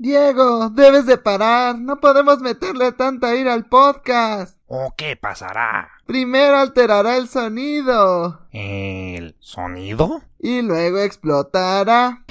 Diego, debes de parar. No podemos meterle tanta ira al podcast. ¿O qué pasará? Primero alterará el sonido. ¿El sonido? Y luego explotará.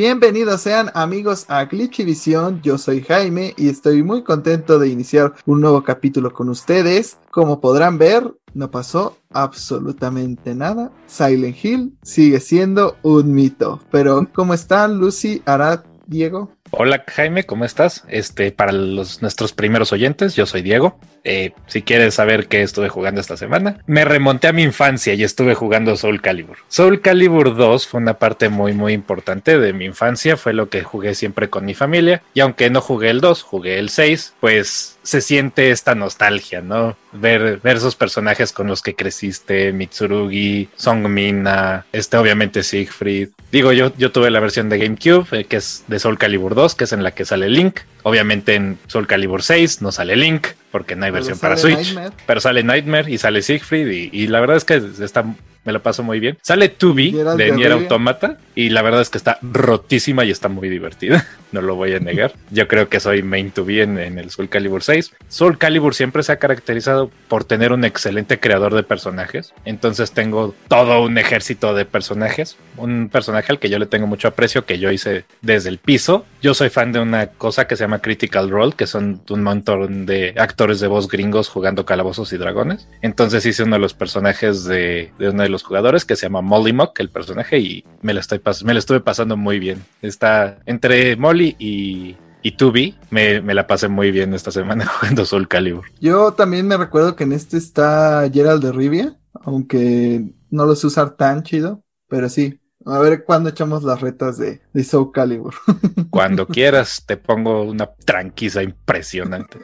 Bienvenidos sean amigos a Glitchivisión, yo soy Jaime y estoy muy contento de iniciar un nuevo capítulo con ustedes. Como podrán ver, no pasó absolutamente nada. Silent Hill sigue siendo un mito. Pero, ¿cómo están Lucy, Arad, Diego? Hola Jaime, ¿cómo estás? Este, para los, nuestros primeros oyentes, yo soy Diego. Eh, si quieres saber qué estuve jugando esta semana, me remonté a mi infancia y estuve jugando Soul Calibur. Soul Calibur 2 fue una parte muy muy importante de mi infancia, fue lo que jugué siempre con mi familia y aunque no jugué el 2, jugué el 6, pues se siente esta nostalgia, ¿no? Ver, ver esos personajes con los que creciste, Mitsurugi, Songmina, este obviamente Siegfried. Digo, yo, yo tuve la versión de GameCube, eh, que es de Soul Calibur 2, que es en la que sale Link. Obviamente en Soul Calibur 6 no sale Link, porque no hay versión para Switch. Pero sale Nightmare y sale Siegfried, y, y la verdad es que está me lo paso muy bien. Sale Tubi de Nier Automata y la verdad es que está rotísima y está muy divertida. No lo voy a negar. Yo creo que soy main Tubi en, en el Soul Calibur 6. Soul Calibur siempre se ha caracterizado por tener un excelente creador de personajes. Entonces tengo todo un ejército de personajes. Un personaje al que yo le tengo mucho aprecio que yo hice desde el piso. Yo soy fan de una cosa que se llama Critical Role, que son un montón de actores de voz gringos jugando calabozos y dragones. Entonces hice uno de los personajes de, de uno de los jugadores que se llama Molly Mock, el personaje, y me lo, estoy me lo estuve pasando muy bien. Está entre Molly y, y Tubi, me, me, la pasé muy bien esta semana jugando Soul Calibur. Yo también me recuerdo que en este está Gerald de Rivia, aunque no lo sé usar tan chido, pero sí, a ver cuándo echamos las retas de, de Soul Calibur. Cuando quieras, te pongo una tranquisa impresionante.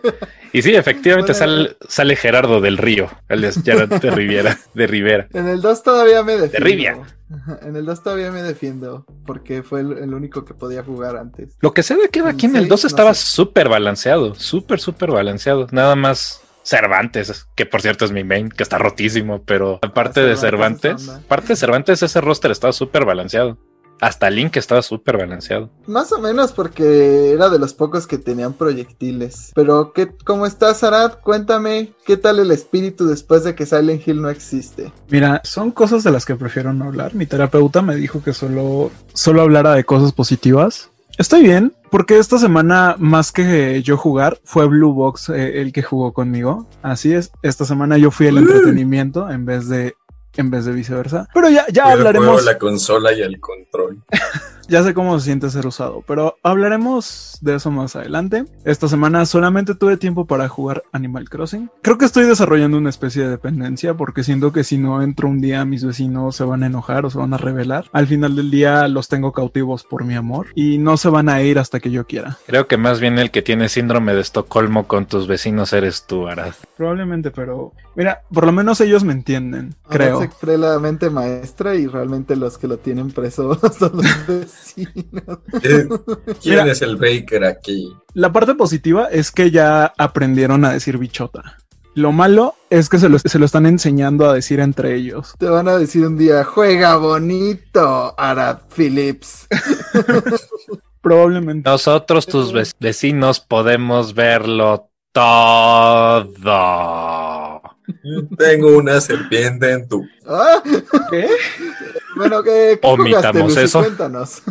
Y sí, efectivamente sale, sale, Gerardo del Río, el de Riviera, de Rivera. En el 2 todavía me defiendo. De Rivia. En el 2 todavía me defiendo, porque fue el, el, único que podía jugar antes. Lo que sé de que aquí en el 2 estaba súper balanceado, súper, súper balanceado. Nada más Cervantes, que por cierto es mi main, que está rotísimo, pero aparte de Cervantes, aparte de Cervantes, ese roster estaba súper balanceado. Hasta Link estaba súper balanceado. Más o menos porque era de los pocos que tenían proyectiles. Pero, ¿qué, ¿cómo estás, Arad? Cuéntame, ¿qué tal el espíritu después de que Silent Hill no existe? Mira, son cosas de las que prefiero no hablar. Mi terapeuta me dijo que solo, solo hablara de cosas positivas. Estoy bien, porque esta semana, más que yo jugar, fue Blue Box eh, el que jugó conmigo. Así es, esta semana yo fui el entretenimiento en vez de en vez de viceversa. Pero ya, ya hablaremos. la consola y el control. ya sé cómo se siente ser usado, pero hablaremos de eso más adelante. Esta semana solamente tuve tiempo para jugar Animal Crossing. Creo que estoy desarrollando una especie de dependencia porque siento que si no entro un día mis vecinos se van a enojar o se van a rebelar. Al final del día los tengo cautivos por mi amor y no se van a ir hasta que yo quiera. Creo que más bien el que tiene síndrome de Estocolmo con tus vecinos eres tú, Arad. Probablemente, pero mira, por lo menos ellos me entienden, creo se cree la mente maestra y realmente los que lo tienen preso son los vecinos. ¿Quién Mira, es el Baker aquí? La parte positiva es que ya aprendieron a decir bichota. Lo malo es que se lo, se lo, están enseñando a decir entre ellos. Te van a decir un día, juega bonito, Arad Phillips. Probablemente. Nosotros, tus vecinos, podemos verlo todo. Tengo una serpiente en tu. ¿Ah? ¿Qué? Bueno, ¿qué, qué Omitamos jugaste, eso. Cuéntanos.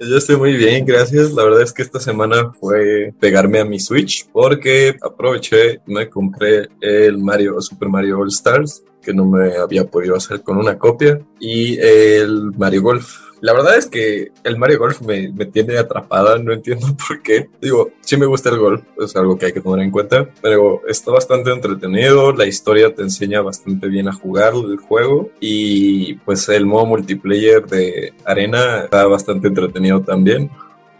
Yo estoy muy bien, gracias. La verdad es que esta semana fue pegarme a mi Switch porque aproveché, me compré el Mario Super Mario All Stars que no me había podido hacer con una copia y el Mario Golf La verdad es que el Mario Golf me, me, tiene atrapada, no entiendo por qué. Digo, sí me gusta el golf, es algo que hay que tomar en cuenta, pero está bastante entretenido, la historia te enseña bastante bien a jugar el juego y pues el modo multiplayer de arena está bastante entretenido también.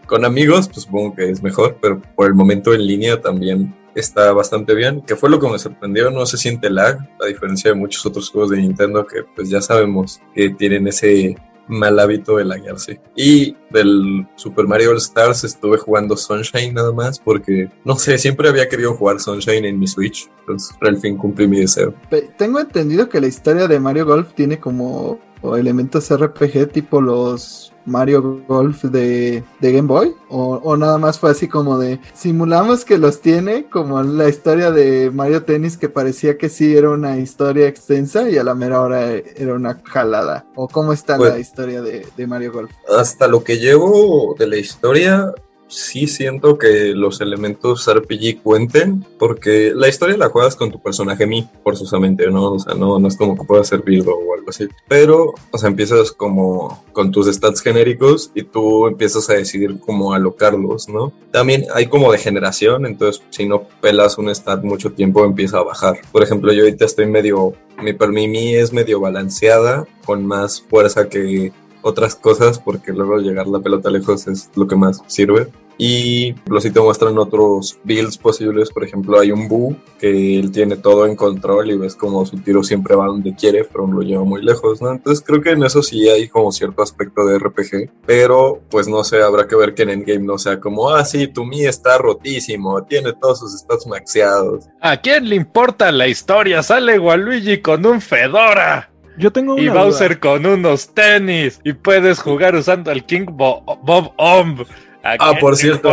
Con amigos, pues supongo que es mejor, pero por el momento en línea también está bastante bien, que fue lo que me sorprendió, no se siente lag, a diferencia de muchos otros juegos de Nintendo que pues ya sabemos que tienen ese mal hábito de laguearse. Y del Super Mario All Stars estuve jugando Sunshine nada más porque, no sé, siempre había querido jugar Sunshine en mi Switch, entonces al fin cumplí mi deseo. Tengo entendido que la historia de Mario Golf tiene como elementos RPG tipo los Mario Golf de, Game Boy? O, nada más fue así como de simulamos que los tiene, como la historia de Mario Tennis que parecía que sí era una historia extensa y a la mera hora era una jalada? ¿O cómo está la pues historia de, de Mario Golf? Hasta lo que llevo de la historia, sí siento que los elementos RPG cuenten, porque la historia la juegas con tu personaje mí, forzosamente, ¿no? O sea, no, no es como que pueda ser Bilbo o algo así. Pero, o sea, empiezas como con tus stats genéricos y tú empiezas a decidir cómo alocarlos, ¿no? También hay como degeneración, entonces si no pelas un stat mucho tiempo empieza a bajar. Por ejemplo, yo ahorita estoy medio, mi, mi, mi es medio balanceada, con más fuerza que otras cosas porque luego llegar la pelota lejos es lo que más sirve. Y los te muestran otros builds posibles, por ejemplo hay un Boo que él tiene todo en control y ves como su tiro siempre va donde quiere, pero lo lleva muy lejos, ¿no? Entonces creo que en eso sí hay como cierto aspecto de RPG, pero pues no sé, habrá que ver que en Endgame no sea como, ah, sí, tu Mi está rotísimo, tiene todos sus stats maxeados. ¿A quién le importa la historia? Sale Waluigi con un Fedora. Yo tengo Y Bowser con unos tenis. Y puedes jugar usando el King Bob Omb. Ah, por cierto,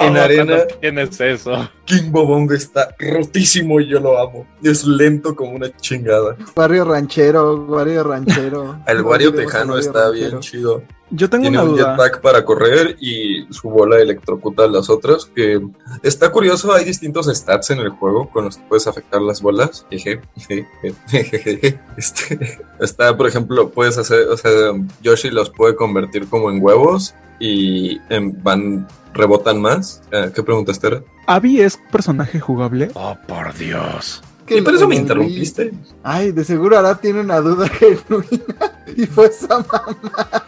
en arena tienes eso. King Bobongo está rotísimo y yo lo amo. Es lento como una chingada. Barrio ranchero, barrio ranchero. el barrio tejano está bien chido. Yo tengo Tiene un jetpack para correr y su bola electrocuta a las otras. Que está curioso, hay distintos stats en el juego con los que puedes afectar las bolas. Este, está, por ejemplo, puedes hacer, o sea, Yoshi los puede convertir como en huevos y van rebotan más. Eh, ¿Qué preguntas, Tera? ¿Abby es personaje jugable? Oh, por Dios. ¿Y por eso me interrumpiste? Ay, de seguro ahora tiene una duda genuina. y fue esa mamada.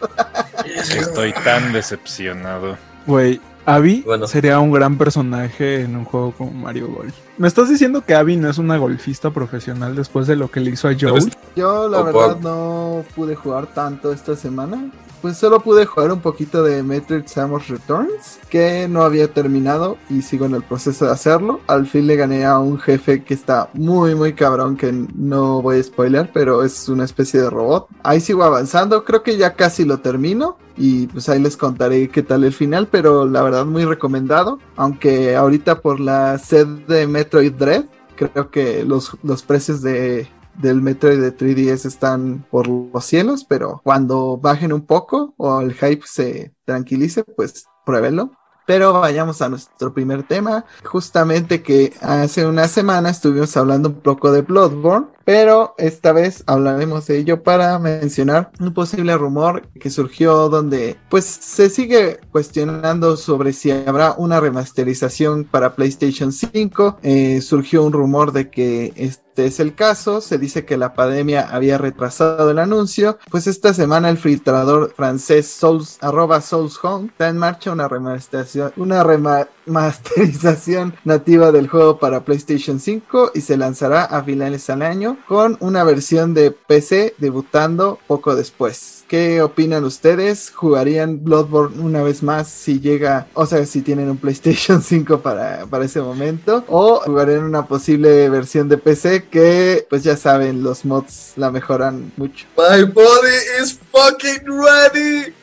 Estoy tan decepcionado. Güey, Abby sería un gran personaje en un juego como Mario Golf. ¿Me estás diciendo que Abby no es una golfista profesional después de lo que le hizo a Joe? Yo la verdad no pude jugar tanto esta semana pues solo pude jugar un poquito de Metroid Samus Returns, que no había terminado y sigo en el proceso de hacerlo. Al fin le gané a un jefe que está muy muy cabrón, que no voy a spoiler, pero es una especie de robot. Ahí sigo avanzando, creo que ya casi lo termino y pues ahí les contaré qué tal el final, pero la verdad muy recomendado, aunque ahorita por la sed de Metroid Dread, creo que los, los precios de del Metroid de 3DS están por los cielos, pero cuando bajen un poco o el hype se tranquilice, pues pruébenlo. Pero vayamos a nuestro primer tema. Justamente que hace una semana estuvimos hablando un poco de Bloodborne pero esta vez hablaremos de ello para mencionar un posible rumor que surgió donde pues se sigue cuestionando sobre si habrá una remasterización para PlayStation 5. Eh, surgió un rumor de que es el caso, se dice que la pandemia había retrasado el anuncio, pues esta semana el filtrador francés Souls, arroba Souls Home está en marcha una remasterización, una remasterización nativa del juego para PlayStation 5 y se lanzará a finales del año con una versión de PC debutando poco después. ¿Qué opinan ustedes? ¿Jugarían Bloodborne una vez más si llega, o sea, si tienen un PlayStation 5 para, para ese momento? ¿O jugarían una posible versión de PC que, pues ya saben, los mods la mejoran mucho? My body is fucking ready.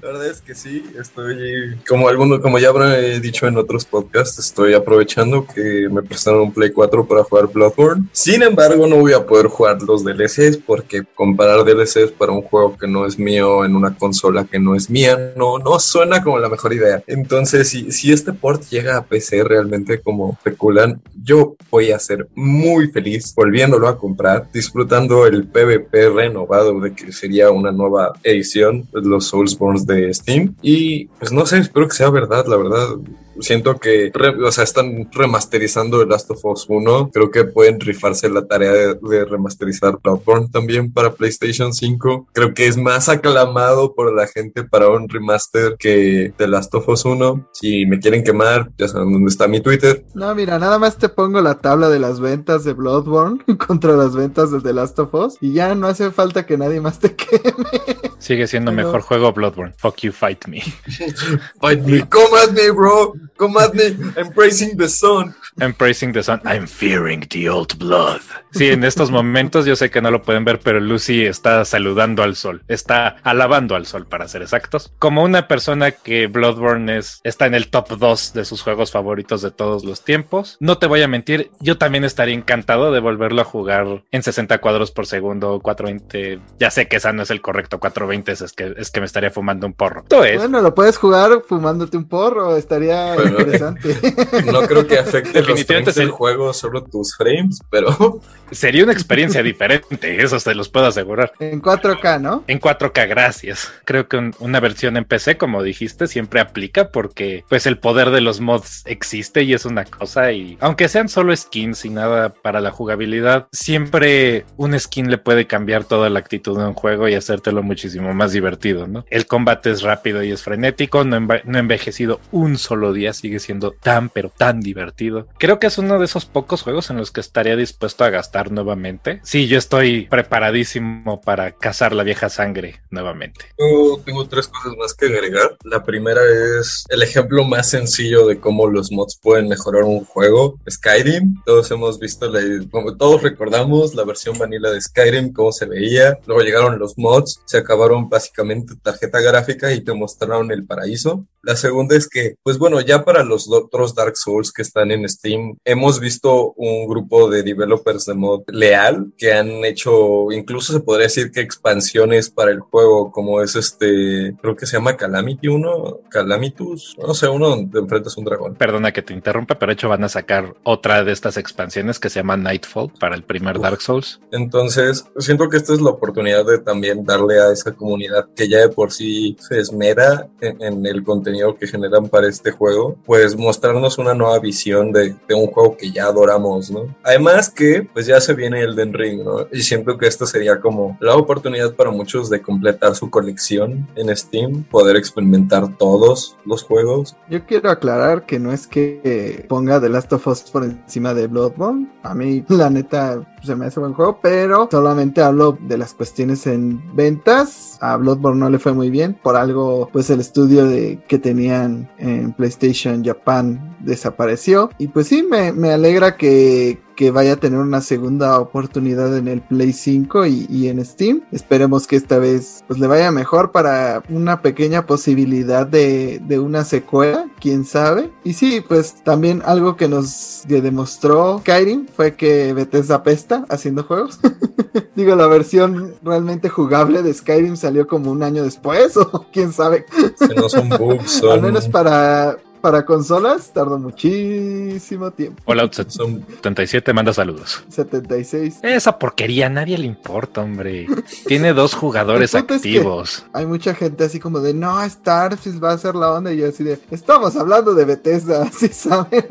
La verdad es que sí, estoy, como alguno, como ya habré dicho en otros podcasts, estoy aprovechando que me prestaron un Play 4 para jugar Bloodborne. Sin embargo, no voy a poder jugar los DLCs porque comparar DLCs para un juego que no es mío en una consola que no es mía, no, no suena como la mejor idea. Entonces, si, si este port llega a PC realmente como especulan, yo voy a ser muy feliz volviéndolo a comprar, disfrutando el PvP renovado de que sería una nueva edición de los Soulsborns de Steam. Y pues no sé, espero que sea verdad, la verdad siento que, o sea, están remasterizando The Last of Us 1. Creo que pueden rifarse la tarea de, remasterizar Bloodborne también para PlayStation 5. Creo que es más aclamado por la gente para un remaster que The Last of Us 1. Si me quieren quemar, ya saben dónde está mi Twitter. No, mira, nada más te pongo la tabla de las ventas de Bloodborne contra las ventas de The Last of Us y ya no hace falta que nadie más te queme. Sigue siendo mejor juego Bloodborne. Fuck you, fight me. fight me. Come at me, bro. Come at me. Embracing the sun. Embracing the sun. I'm fearing the old blood. Sí, en estos momentos yo sé que no lo pueden ver, pero Lucy está saludando al sol. Está alabando al sol, para ser exactos. Como una persona que Bloodborne es, está en el top 2 de sus juegos favoritos de todos los tiempos. No te voy a mentir, yo también estaría encantado de volverlo a jugar en 60 cuadros por segundo, 420. Ya sé que esa no es el correcto 420, es que, es que me estaría fumando un porro. Tú es. Bueno, lo puedes jugar fumándote un porro, estaría interesante. No creo que afecte Definitivamente los el juego, solo tus frames, pero sería una experiencia diferente, eso se los puedo asegurar. En 4K, ¿no? En 4K, gracias. Creo que una versión en PC, como dijiste, siempre aplica porque pues el poder de los mods existe y es una cosa y aunque sean solo skins y nada para la jugabilidad, siempre un skin le puede cambiar toda la actitud de un juego y hacértelo muchísimo más divertido, ¿no? El combate es rápido y es frenético, no, no ha envejecido un solo día, sigue siendo tan pero tan divertido. Creo que es uno de esos pocos juegos en los que estaría dispuesto a gastar nuevamente. Sí, yo estoy preparadísimo para cazar la vieja sangre nuevamente. Yo tengo tres cosas más que agregar. La primera es el ejemplo más sencillo de cómo los mods pueden mejorar un juego. Skyrim, todos hemos visto, la, como todos recordamos la versión vanilla de Skyrim, cómo se veía. Luego llegaron los mods, se acabaron básicamente tarjeta gráfica y te mostraron el paraíso. La segunda es que, pues bueno, ya para los otros Dark Souls que están en Steam, hemos visto un grupo de developers de mod leal que han hecho, incluso se podría decir que expansiones para el juego, como es este, creo que se llama Calamity 1, Calamitus, no sé, uno donde enfrentas un dragón. Perdona que te interrumpa, pero de hecho van a sacar otra de estas expansiones que se llama Nightfall para el primer Dark Souls. Entonces, siento que esta es la oportunidad de también darle a esa comunidad que ya de por sí se esmera en el contenido que generan para este juego, pues mostrarnos una nueva visión de, de, un juego que ya adoramos, ¿no? Además que, pues ya se viene Elden Ring, ¿no? Y siento que esto sería como la oportunidad para muchos de completar su colección en Steam, poder experimentar todos los juegos. Yo quiero aclarar que no es que ponga The Last of Us por encima de Bloodborne. A mí, la neta, se me hace buen juego, pero solamente hablo de las cuestiones en ventas. A Bloodborne no le fue muy bien, por algo, pues el estudio de que tenían en PlayStation Japan desapareció. Y pues sí, me, me alegra que, que vaya a tener una segunda oportunidad en el Play 5 y, en Steam. Esperemos que esta vez pues le vaya mejor para una pequeña posibilidad de, de una secuela, quién sabe. Y sí, pues también algo que nos demostró Skyrim fue que Bethesda pesta haciendo juegos. Digo, la versión realmente jugable de Skyrim salió como un año después, o quién sabe. no son bugs, Al menos para, para consolas tardó muchísimo tiempo. Fallout 77 manda saludos. 76. Esa porquería a nadie le importa, hombre. Tiene dos jugadores activos. hay mucha gente así como de, no, Starfield va a ser la onda. Y yo así de, estamos hablando de Bethesda, ¿sí saben?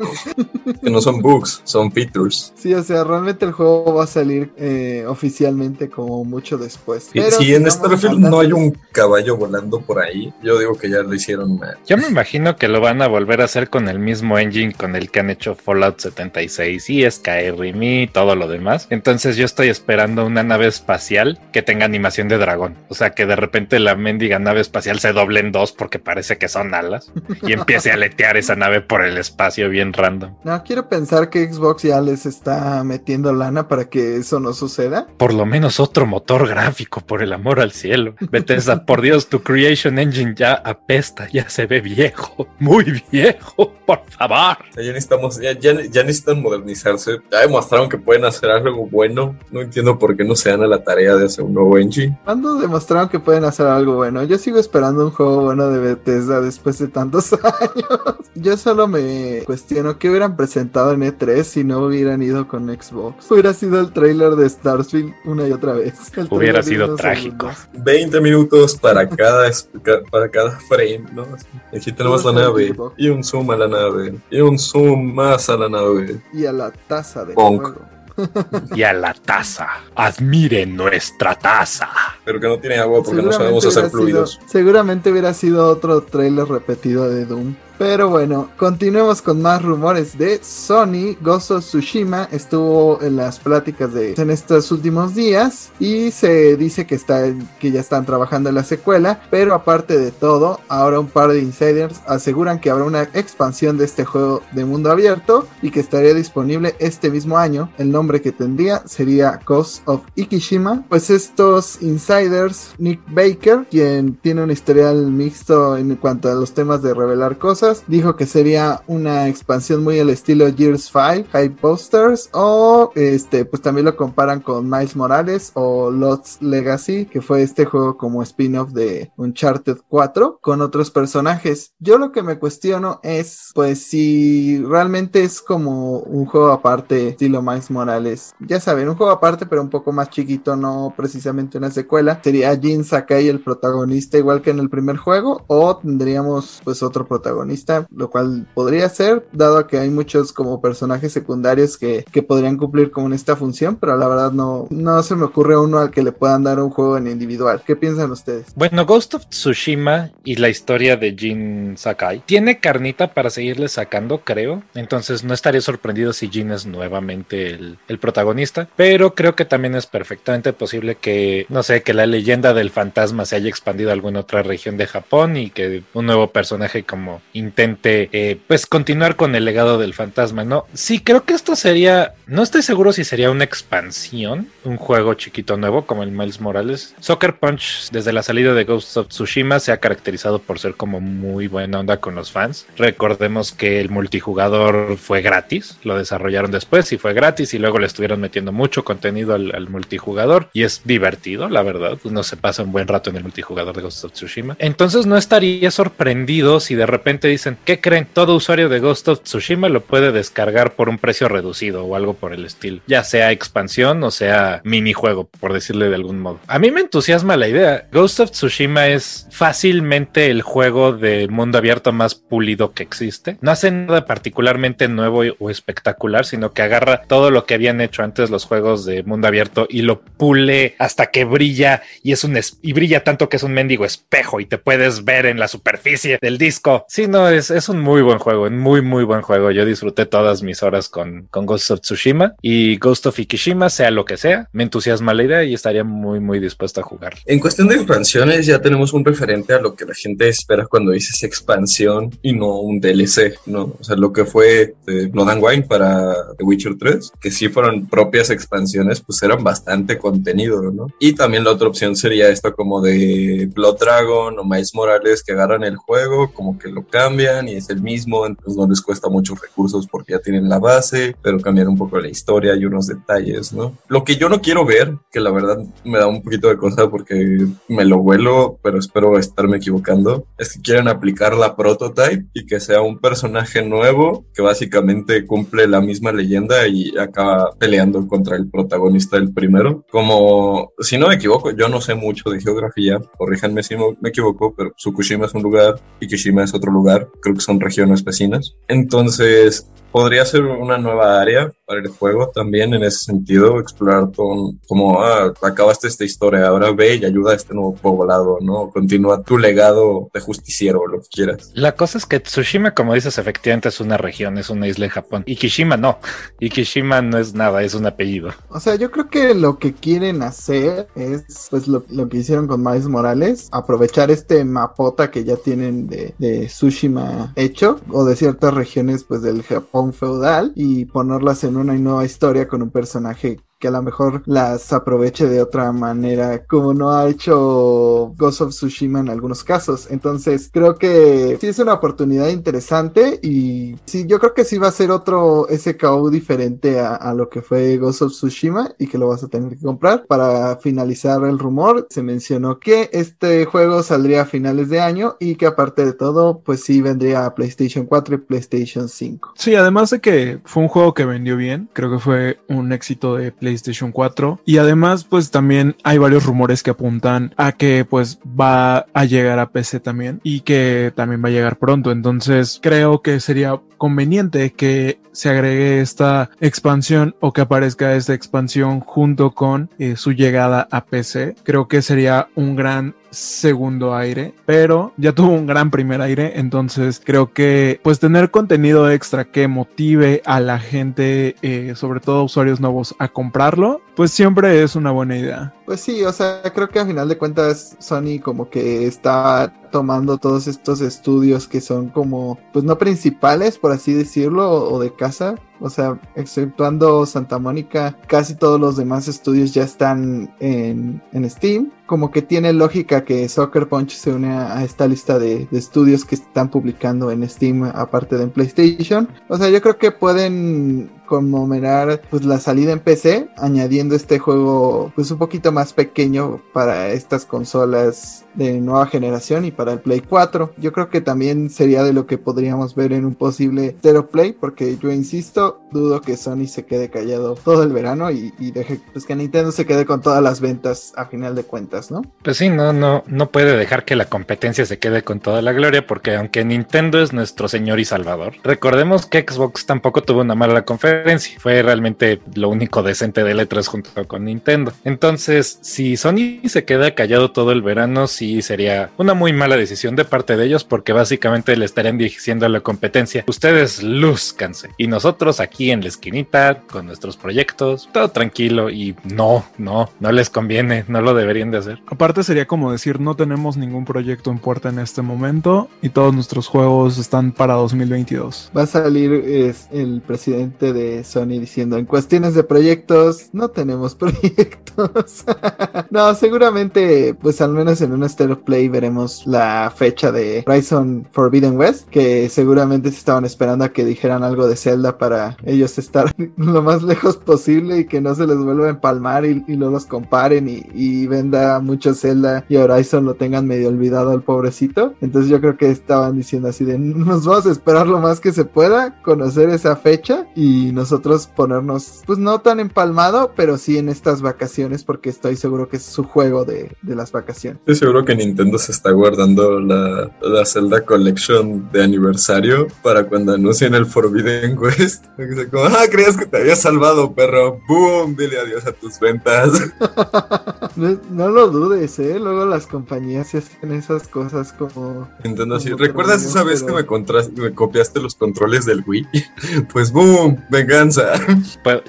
que no son bugs, son features. Sí, o sea, realmente el juego va a salir eh, oficialmente como mucho después. Pero si, en Starfield no hay un caballo volando por ahí, yo digo que ya lo hicieron mal. Yo me imagino que lo van a volver a hacer con el mismo engine con el que han hecho Fallout 76 y Skyrim y todo lo demás. Entonces yo estoy esperando una nave espacial que tenga animación de dragón. O sea, que de repente la mendiga nave espacial se doble en dos porque parece que son alas y empiece a letear esa nave por el espacio bien random. No, quiero pensar que Xbox ya les está metiendo lana para que eso no suceda. Por lo menos otro motor gráfico, por el amor al cielo. Bethesda, por Dios, tu Creation Engine ya apesta, ya se ve viejo, muy viejo viejo, por favor. Ya necesitamos, ya, ya, ya necesitan modernizarse. Ya demostraron que pueden hacer algo bueno. No entiendo por qué no se dan a la tarea de hacer un nuevo engine. ¿Cuándo demostraron que pueden hacer algo bueno? Yo sigo esperando un juego bueno de Bethesda después de tantos años. Yo solo me cuestiono qué hubieran presentado en E3 si no hubieran ido con Xbox. Hubiera sido el trailer de Starfield una y otra vez. El Hubiera sido trágico. segundos. 20 minutos para cada, para cada frame, ¿no? Aquí tenemos la nave. Y un zoom a la nave. Y un zoom más a la nave. Y a la taza de Bonk. juego. Y a la taza. Admiren nuestra taza. Pero que no tiene agua porque no sabemos hacer fluidos. sido- seguramente hubiera sido otro trailer repetido de Doom. Pero bueno, continuemos con más rumores de Sony. Of Tsushima estuvo en las pláticas de en estos últimos días y se dice que está que ya están trabajando en la secuela. Pero aparte de todo, ahora un par de insiders aseguran que habrá una expansión de este juego de mundo abierto y que estaría disponible este mismo año. El nombre que tendría sería Ghost of Ikishima. Pues estos insiders, Nick Baker, quien tiene un historial mixto en cuanto a los temas de revelar cosas, dijo que sería una expansión muy al estilo Gears 5, High Posters, o este, pues también lo comparan con Miles Morales o Lost Legacy, que fue este juego como spin-off de Uncharted 4 con otros personajes. Yo lo que me cuestiono es, pues, si realmente es como un juego aparte, estilo Miles Morales. Ya saben, un juego aparte, pero un poco más chiquito, no precisamente una secuela. Sería Jin Sakai el protagonista, igual que en el primer juego, o tendríamos, pues, otro protagonista, lo cual podría ser, dado que hay muchos como personajes secundarios que, que podrían cumplir con esta función, pero la verdad no, no se me ocurre uno al que le puedan dar un juego en individual. ¿Qué piensan ustedes? Bueno, Ghost of Tsushima y la historia de Jin Sakai tiene carnita para seguirle sacando, creo. Entonces no estaría sorprendido si Jin es nuevamente el, el protagonista. Pero creo que también es perfectamente posible que, no sé, que la leyenda del fantasma se haya expandido a alguna otra región de Japón y que un nuevo personaje como intente, eh, pues, continuar con el legado del fantasma, ¿no? Sí, creo que esto sería, no estoy seguro si sería una expansión, un juego chiquito nuevo como el Miles Morales. Soccer Punch, desde la salida de Ghost of Tsushima, se ha caracterizado por ser como muy buena onda con los fans. Recordemos que el multijugador fue gratis, lo desarrollaron después y fue gratis y luego le estuvieron metiendo mucho contenido al, al multijugador y es divertido, la verdad. Uno se pasa un buen rato en el multijugador de Ghost of Tsushima. Entonces no estaría sorprendido si de repente dicen, ¿qué creen? Todo usuario de Ghost of Tsushima lo puede descargar por un precio reducido o algo por el estilo. Ya sea expansión o sea minijuego, por decirle de algún modo. A mí me entusiasma la idea. Ghost of Tsushima es fácilmente el juego de mundo abierto más pulido que existe. No hace nada particularmente nuevo o espectacular, sino que agarra todo lo que habían hecho antes los juegos de mundo abierto y lo pule hasta que brilla y es un y brilla tanto que es un mendigo espejo y te puedes ver en la superficie del disco. Sí, es, es un muy buen juego, un muy, muy buen juego. Yo disfruté todas mis horas con, con Ghost of Tsushima y Ghost of Ikishima, sea lo que sea, me entusiasma la idea y estaría muy, muy dispuesto a jugar. En cuestión de expansiones, ya tenemos un referente a lo que la gente espera cuando dices expansión y no un DLC, ¿no? O sea, lo que fue eh, Blood and Wine para The Witcher 3, que sí fueron propias expansiones, pues eran bastante contenido, ¿no? Y también la otra opción sería esto como de Blood Dragon o Miles Morales, que agarran el juego, como que lo cambian y es el mismo, entonces no les cuesta muchos recursos porque ya tienen la base, pero cambiar un poco la historia y unos detalles, ¿no? Lo que yo no quiero ver, que la verdad me da un poquito de cosa porque me lo vuelo, pero espero estarme equivocando, es que quieren aplicar la prototype y que sea un personaje nuevo que básicamente cumple la misma leyenda y acaba peleando contra el protagonista del primero. Como, si no me equivoco, yo no sé mucho de geografía, corríjanme si me equivoco, pero Tsukushima es un lugar y Kishima es otro lugar, creo que son regiones vecinas. Entonces, podría ser una nueva área para el juego también en ese sentido, explorar todo, como, ah, acabaste esta historia, ahora ve y ayuda a este nuevo poblado, ¿no? Continúa tu legado de justiciero, lo que quieras. La cosa es que Tsushima, como dices, efectivamente es una región, es una isla en Japón. Y Kishima no. Y Kishima no es nada, es un apellido. O sea, yo creo que lo que quieren hacer es, pues, lo, lo que hicieron con Miles Morales, aprovechar este mapota que ya tienen de, de Tsushima hecho, o de ciertas regiones, pues, del Japón feudal, y ponerlas en una nueva historia con un personaje que a lo mejor las aproveche de otra manera, como no ha hecho Ghost of Tsushima en algunos casos. Entonces, creo que sí es una oportunidad interesante y sí, yo creo que sí va a ser otro SKU diferente a, a lo que fue Ghost of Tsushima y que lo vas a tener que comprar. Para finalizar el rumor, se mencionó que este juego saldría a finales de año y que aparte de todo, pues sí vendría a PlayStation 4 y PlayStation 5. Sí, además de que fue un juego que vendió bien, creo que fue un éxito de PlayStation 4 y además pues también hay varios rumores que apuntan a que pues va a llegar a PC también y que también va a llegar pronto, entonces creo que sería conveniente que se agregue esta expansión o que aparezca esta expansión junto con eh, su llegada a PC. Creo que sería un gran segundo aire, pero ya tuvo un gran primer aire, entonces creo que pues tener contenido extra que motive a la gente, eh, sobre todo usuarios nuevos, a comprarlo, pues siempre es una buena idea. Pues sí, o sea, creo que a final de cuentas Sony como que está tomando todos estos estudios que son como, pues no principales, por así decirlo, o de casa. O sea, exceptuando Santa Mónica, casi todos los demás estudios ya están en, en Steam. Como que tiene lógica que Soccer Punch se une a, esta lista de, de, estudios que están publicando en Steam, aparte de en PlayStation. O sea, yo creo que pueden conmemorar pues la salida en PC, añadiendo este juego pues un poquito más pequeño para estas consolas de nueva generación y para el Play 4. Yo creo que también sería de lo que podríamos ver en un posible Zero Play, porque yo insisto, dudo que Sony se quede callado todo el verano y, y, deje pues que Nintendo se quede con todas las ventas a final de cuentas, ¿no? Pues sí, no, no, no puede dejar que la competencia se quede con toda la gloria, porque aunque Nintendo es nuestro señor y salvador, recordemos que Xbox tampoco tuvo una mala conferencia fue realmente lo único decente de letras junto con Nintendo. Entonces, si Sony se queda callado todo el verano, sí sería una muy mala decisión de parte de ellos porque básicamente le estarían diciendo a la competencia, ustedes luzcanse. Y nosotros aquí en la esquinita con nuestros proyectos, todo tranquilo y no, no, no les conviene, no lo deberían de hacer. Aparte sería como decir, no tenemos ningún proyecto en puerta en este momento y todos nuestros juegos están para 2022. Va a salir es, el presidente de Sony diciendo en cuestiones de proyectos no tenemos proyectos. no, seguramente pues al menos en un Stereo Play veremos la fecha de Horizon Forbidden West, que seguramente se estaban esperando a que dijeran algo de Zelda para ellos estar lo más lejos posible y que no se les vuelva a empalmar y, y no los comparen y, y, venda mucho Zelda y Horizon lo tengan medio olvidado al pobrecito. Entonces yo creo que estaban diciendo así de nos vamos a esperar lo más que se pueda, conocer esa fecha y nosotros ponernos, pues no tan empalmado, pero sí en estas vacaciones, porque estoy seguro que es su juego de, de las vacaciones. Estoy seguro que Nintendo se está guardando la, la Zelda Collection de aniversario para cuando anuncien el Forbidden West. Como, ah, creías que te había salvado, perro. ¡Boom! Dile adiós a tus ventas. no, no, lo dudes, ¿eh? Luego las compañías hacen esas cosas como. Nintendo así. ¿Recuerdas esa vez pero... que me, me copiaste los controles del Wii? pues, ¡boom!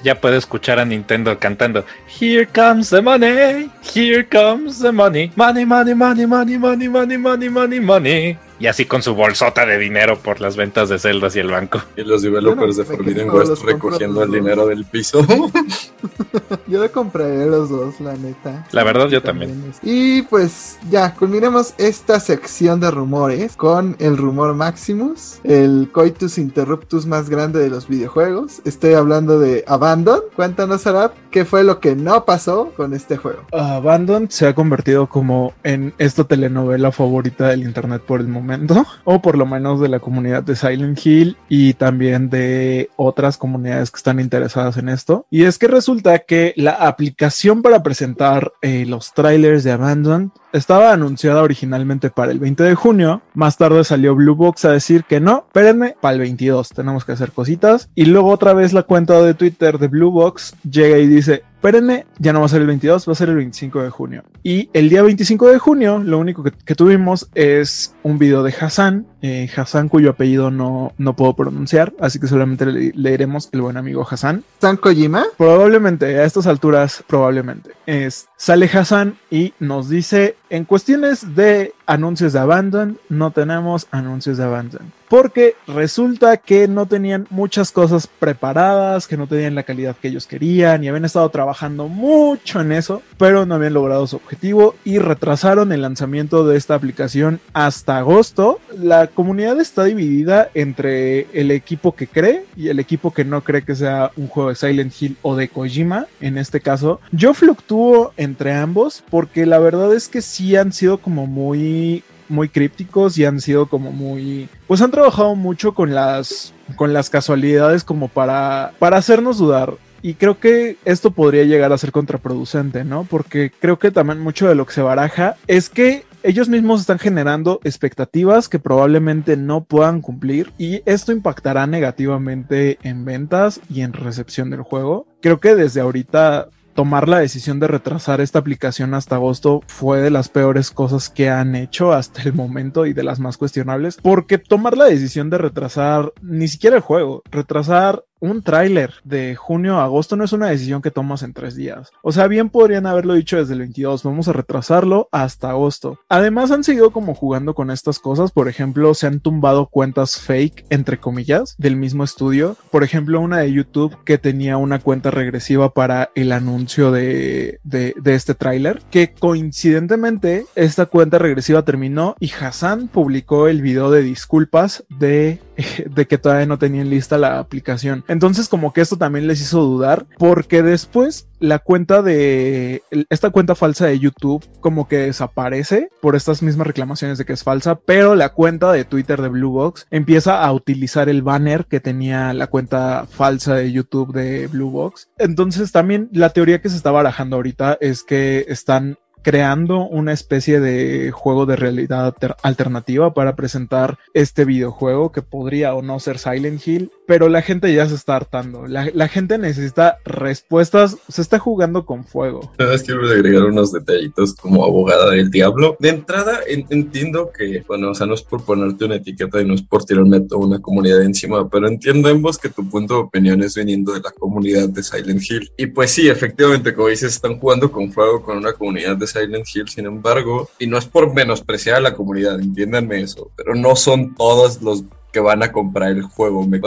Ya puedo escuchar a Nintendo cantando Here comes the money, here comes the money, money, money, money, money, money, money, money, money, money. Y así con su bolsota de dinero por las ventas de celdas y el banco. Y los developers de Forbidden West recogiendo el dinero del piso. yo le compraré los dos, la neta. La verdad, yo también. también. Y pues ya, culminemos esta sección de rumores con el rumor Maximus, el coitus interruptus más grande de los videojuegos. Estoy hablando de Abandon. Cuéntanos, Arad, qué fue lo que no pasó con este juego. Abandon se ha convertido como en esta telenovela favorita del internet por el momento o por lo menos de la comunidad de Silent Hill y también de otras comunidades que están interesadas en esto. Y es que resulta que la aplicación para presentar eh, los trailers de Abandon estaba anunciada originalmente para el 20 de junio. Más tarde salió Blue Box a decir que no, espérenme, para el 22 tenemos que hacer cositas. Y luego otra vez la cuenta de Twitter de Blue Box llega y dice, espérenme, ya no va a ser el 22, va a ser el 25 de junio. Y el día 25 de junio, lo único que, que tuvimos es un video de Hassan, eh, Hassan cuyo apellido no, no puedo pronunciar, así que solamente le, leeremos el buen amigo Hassan. ¿San Kojima? Probablemente, a estas alturas, probablemente. Es, sale Hassan y nos dice, en cuestiones de anuncios de Abandon, no tenemos anuncios de Abandon porque resulta que no tenían muchas cosas preparadas, que no tenían la calidad que ellos querían y habían estado trabajando mucho en eso, pero no habían logrado su objetivo y retrasaron el lanzamiento de esta aplicación hasta agosto. La comunidad está dividida entre el equipo que cree y el equipo que no cree que sea un juego de Silent Hill o de Kojima, en este caso. Yo fluctúo entre ambos porque la verdad es que sí han sido como muy muy crípticos y han sido como muy pues han trabajado mucho con las con las casualidades como para para hacernos dudar y creo que esto podría llegar a ser contraproducente, ¿no? Porque creo que también mucho de lo que se baraja es que ellos mismos están generando expectativas que probablemente no puedan cumplir y esto impactará negativamente en ventas y en recepción del juego. Creo que desde ahorita tomar la decisión de retrasar esta aplicación hasta agosto fue de las peores cosas que han hecho hasta el momento y de las más cuestionables, porque tomar la decisión de retrasar ni siquiera el juego, retrasar un tráiler de junio a agosto no es una decisión que tomas en tres días. O sea, bien podrían haberlo dicho desde el 22, vamos a retrasarlo hasta agosto. Además han seguido como jugando con estas cosas, por ejemplo, se han tumbado cuentas fake, entre comillas, del mismo estudio. Por ejemplo, una de YouTube que tenía una cuenta regresiva para el anuncio de, de, este tráiler, que coincidentemente esta cuenta regresiva terminó y Hassan publicó el video de disculpas de, de que todavía no tenían lista la aplicación. Entonces como que esto también les hizo dudar porque después la cuenta de esta cuenta falsa de YouTube como que desaparece por estas mismas reclamaciones de que es falsa, pero la cuenta de Twitter de Blue Box empieza a utilizar el banner que tenía la cuenta falsa de YouTube de Blue Box. Entonces también la teoría que se está barajando ahorita es que están creando una especie de juego de realidad alternativa para presentar este videojuego que podría o no ser Silent Hill, pero la gente ya se está hartando. La, gente necesita respuestas, se está jugando con fuego. Nada quiero agregar unos detallitos como abogada del diablo. De entrada, entiendo que, bueno, o sea, no es por ponerte una etiqueta y no es por tirarme a toda una comunidad encima, pero entiendo ambos que tu punto de opinión es viniendo de la comunidad de Silent Hill. Y pues sí, efectivamente, como dices, están jugando con fuego con una comunidad de Silent Hill, sin embargo, y no es por menospreciar a la comunidad, entiéndanme eso, pero no son todos los que van a comprar el juego. Me,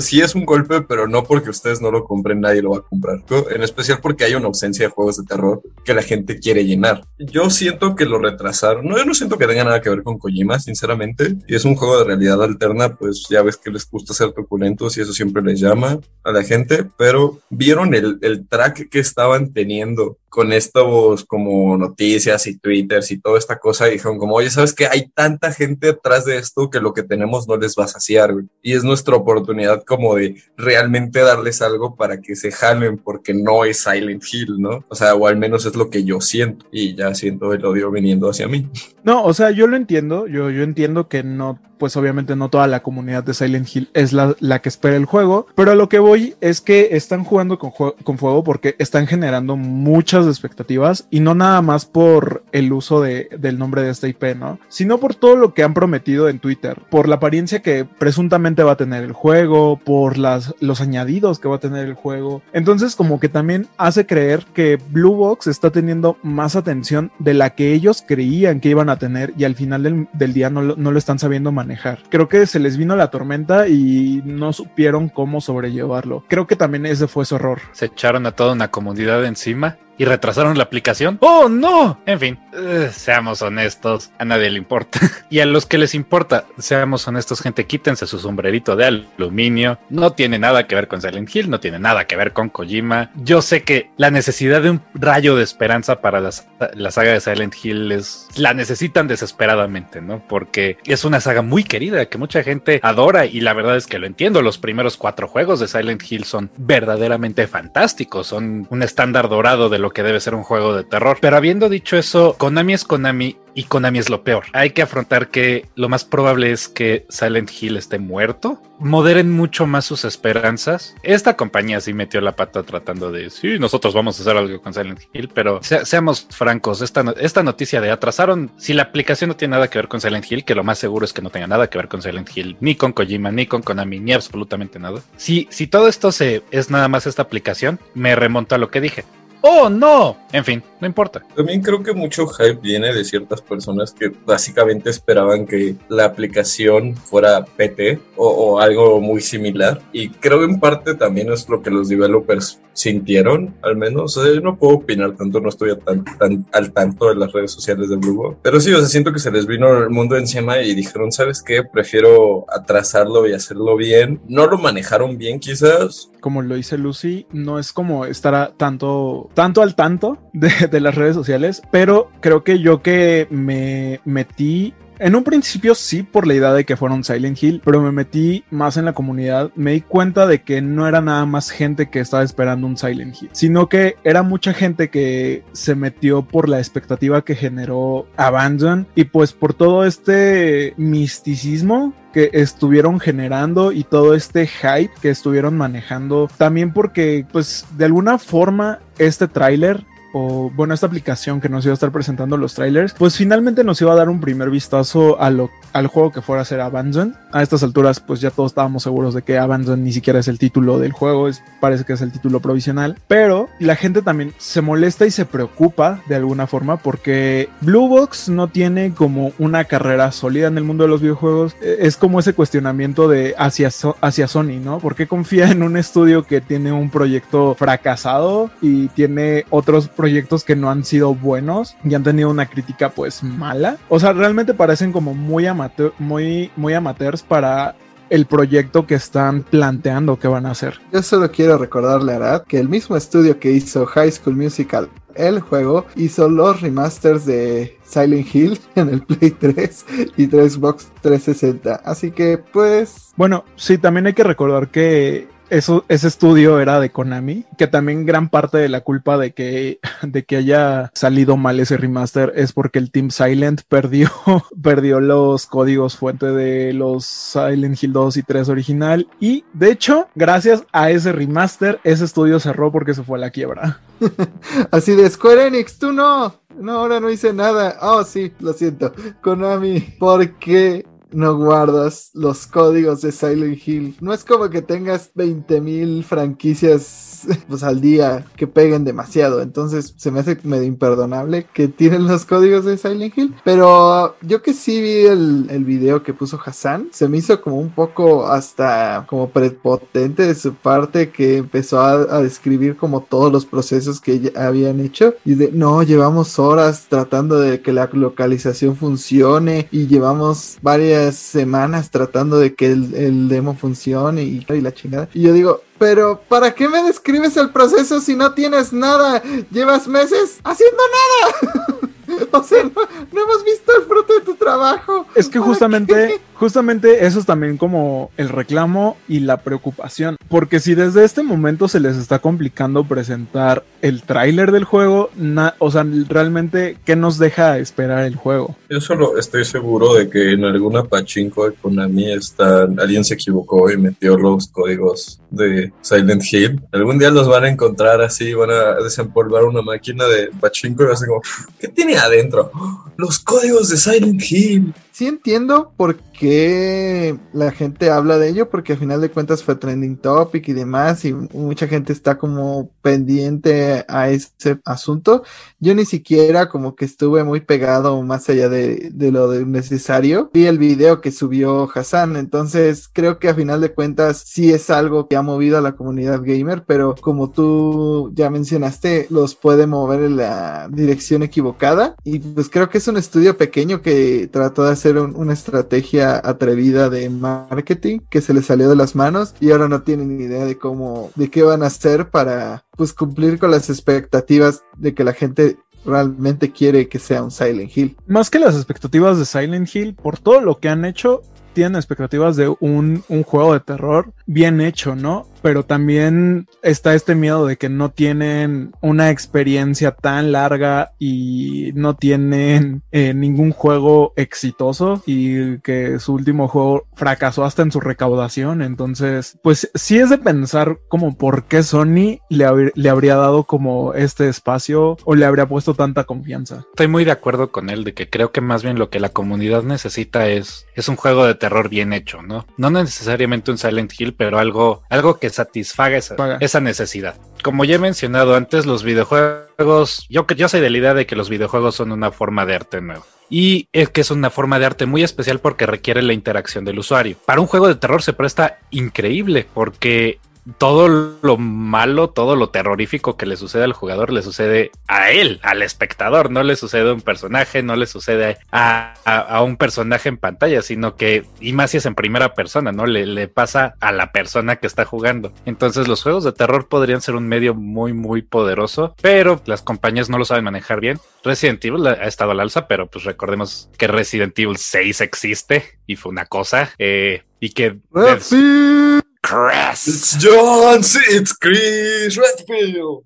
sí es un golpe, pero no porque ustedes no lo compren, nadie lo va a comprar. En especial porque hay una ausencia de juegos de terror que la gente quiere llenar. Yo siento que lo retrasaron. No, yo no siento que tenga nada que ver con Kojima, sinceramente. Y es un juego de realidad alterna, pues ya ves que les gusta ser truculentos y eso siempre les llama a la gente. Pero vieron el, el track que estaban teniendo con estos como noticias y twitters y toda esta cosa dijeron como, oye, ¿sabes que Hay tanta gente atrás de esto que lo que tenemos no les va a saciar, Y es nuestra oportunidad como de realmente darles algo para que se jalen porque no es Silent Hill, ¿no? O sea, o al menos es lo que yo siento y ya siento el odio viniendo hacia mí. No, o sea, yo lo entiendo, yo, yo entiendo que no pues obviamente no toda la comunidad de Silent Hill es la, que espera el juego, pero a lo que voy es que están jugando con, con, fuego porque están generando muchas expectativas y no nada más por el uso de, del nombre de esta IP, ¿no? Sino por todo lo que han prometido en Twitter, por la apariencia que presuntamente va a tener el juego, por las, los añadidos que va a tener el juego. Entonces como que también hace creer que Blue Box está teniendo más atención de la que ellos creían que iban a tener y al final del, del día no, no lo están sabiendo manejar Creo que se les vino la tormenta y no supieron cómo sobrellevarlo. Creo que también ese fue su error. Se echaron a toda una comunidad encima y retrasaron la aplicación. ¡Oh, no! En fin, eh, seamos honestos, a nadie le importa. y a los que les importa, seamos honestos, gente, quítense su sombrerito de aluminio. No tiene nada que ver con Silent Hill, no tiene nada que ver con Kojima. Yo sé que la necesidad de un rayo de esperanza para la, la saga de Silent Hill es... La necesitan desesperadamente, ¿no? Porque es una saga muy querida que mucha gente adora y la verdad es que lo entiendo. Los primeros cuatro juegos de Silent Hill son verdaderamente fantásticos, son un estándar dorado de lo que debe ser un juego de terror. Pero habiendo dicho eso, Konami es Konami y Konami es lo peor. Hay que afrontar que lo más probable es que Silent Hill esté muerto. Moderen mucho más sus esperanzas. Esta compañía sí metió la pata tratando de, sí, nosotros vamos a hacer algo con Silent Hill, pero seamos francos, esta, esta noticia de atrasaron, si la aplicación no tiene nada que ver con Silent Hill, que lo más seguro es que no tenga nada que ver con Silent Hill, ni con Kojima, ni con Konami, ni absolutamente nada. Si, si todo esto se, es nada más esta aplicación, me remonto a lo que dije ¡Oh, no! En fin, no importa. También creo que mucho hype viene de ciertas personas que básicamente esperaban que la aplicación fuera PT o, o algo muy similar. Y creo en parte también es lo que los developers sintieron, al menos. Eh, no puedo opinar tanto, no estoy tan, tan al tanto de las redes sociales de Blue Pero sí, o sea, siento que se les vino el mundo encima y dijeron, ¿sabes qué? Prefiero atrasarlo y hacerlo bien. No lo manejaron bien, quizás. Como lo dice Lucy, no es como estar tanto, tanto al tanto de, de las redes sociales, pero creo que yo que me metí en un principio sí por la idea de que fueron Silent Hill, pero me metí más en la comunidad, me di cuenta de que no era nada más gente que estaba esperando un Silent Hill, sino que era mucha gente que se metió por la expectativa que generó Abandon y pues por todo este misticismo que estuvieron generando y todo este hype que estuvieron manejando. También porque, pues, de alguna forma, este tráiler o bueno, esta aplicación que nos iba a estar presentando los trailers, pues finalmente nos iba a dar un primer vistazo a lo, al juego que fuera a ser Abandon. A estas alturas, pues ya todos estábamos seguros de que Abandon ni siquiera es el título del juego, es, parece que es el título provisional, pero la gente también se molesta y se preocupa de alguna forma porque Blue Box no tiene como una carrera sólida en el mundo de los videojuegos. E, es como ese cuestionamiento de hacia, hacia Sony, ¿no? ¿Por qué confía en un estudio que tiene un proyecto fracasado y tiene otros proyectos proyectos que no han sido buenos y han tenido una crítica pues mala. O sea, realmente parecen como muy, amateur, muy, muy amateurs para el proyecto que están planteando que van a hacer. Yo solo quiero recordarle a Arad que el mismo estudio que hizo High School Musical, el juego, hizo los remasters de Silent Hill en el Play 3 y 3 Xbox 360. Así que pues... Bueno, sí, también hay que recordar que eso, ese estudio era de Konami, que también gran parte de la culpa de que, de que haya salido mal ese remaster es porque el Team Silent perdió, perdió los códigos fuente de los Silent Hill 2 y 3 original. Y de hecho, gracias a ese remaster, ese estudio cerró porque se fue a la quiebra. Así de Square Enix, tú no. No, ahora no hice nada. Oh, sí, lo siento. Konami, porque no guardas los códigos de Silent Hill. No es como que tengas 20.000 franquicias pues, al día que peguen demasiado. Entonces se me hace medio imperdonable que tienen los códigos de Silent Hill. Pero yo que sí vi el, el video que puso Hassan, se me hizo como un poco hasta como prepotente de su parte que empezó a, a describir como todos los procesos que ya habían hecho. Y de, no, llevamos horas tratando de que la localización funcione y llevamos varias semanas tratando de que el, demo funcione y, y, la chingada. Y yo digo, pero ¿para qué me describes el proceso si no tienes nada? Llevas meses haciendo nada. o sea, no, no, hemos visto el fruto de tu trabajo. Es que justamente, justamente eso es también como el reclamo y la preocupación. Porque si desde este momento se les está complicando presentar el tráiler del juego, o sea, realmente, ¿qué nos deja esperar el juego? Yo solo estoy seguro de que en alguna pachinko de Konami está, alguien se equivocó y metió los códigos de Silent Hill. Algún día los van a encontrar así, van a desempolvar una máquina de pachinko y así como, ¿qué tiene adentro? Los códigos de Silent Hill. Sí entiendo por qué la gente habla de ello, porque al final de cuentas fue trending topic y demás, y mucha gente está como pendiente a ese asunto. Yo ni siquiera como que estuve muy pegado más allá de, de lo necesario. Vi el video que subió Hassan, entonces creo que a final de cuentas sí es algo que ha movido a la comunidad gamer, pero como tú ya mencionaste, los puede mover en la dirección equivocada. Y pues creo que es un estudio pequeño que trató de hacer un, una estrategia atrevida de marketing que se les salió de las manos y ahora no tienen ni idea de cómo, de qué van a hacer para pues cumplir con las expectativas de que la gente realmente quiere que sea un Silent Hill. Más que las expectativas de Silent Hill, por todo lo que han hecho, tienen expectativas de un, un, juego de terror bien hecho, ¿no? Pero también está este miedo de que no tienen una experiencia tan larga y no tienen eh, ningún juego exitoso y que su último juego fracasó hasta en su recaudación. Entonces, pues sí es de pensar como por qué Sony le, le habría dado como este espacio o le habría puesto tanta confianza. Estoy muy de acuerdo con él de que creo que más bien lo que la comunidad necesita es, es un juego de terror terror bien hecho, ¿no? No necesariamente un Silent Hill, pero algo, algo que satisfaga esa, esa necesidad. Como ya he mencionado antes, los videojuegos, yo, yo soy de la idea de que los videojuegos son una forma de arte nuevo. Y es que es una forma de arte muy especial porque requiere la interacción del usuario. Para un juego de terror se presta increíble porque todo lo malo, todo lo terrorífico que le sucede al jugador le sucede a él, al espectador, no le sucede a un personaje, no le sucede a, a- a un personaje en pantalla, sino que, y más si es en primera persona, ¿no? Le, le pasa a la persona que está jugando. Entonces los juegos de terror podrían ser un medio muy, muy poderoso, pero las compañías no lo saben manejar bien. Resident Evil ha estado al alza, pero pues recordemos que Resident Evil 6 existe y fue una cosa, eh, y que... Redfield. Crash. It's John, C. it's Chris Redfield.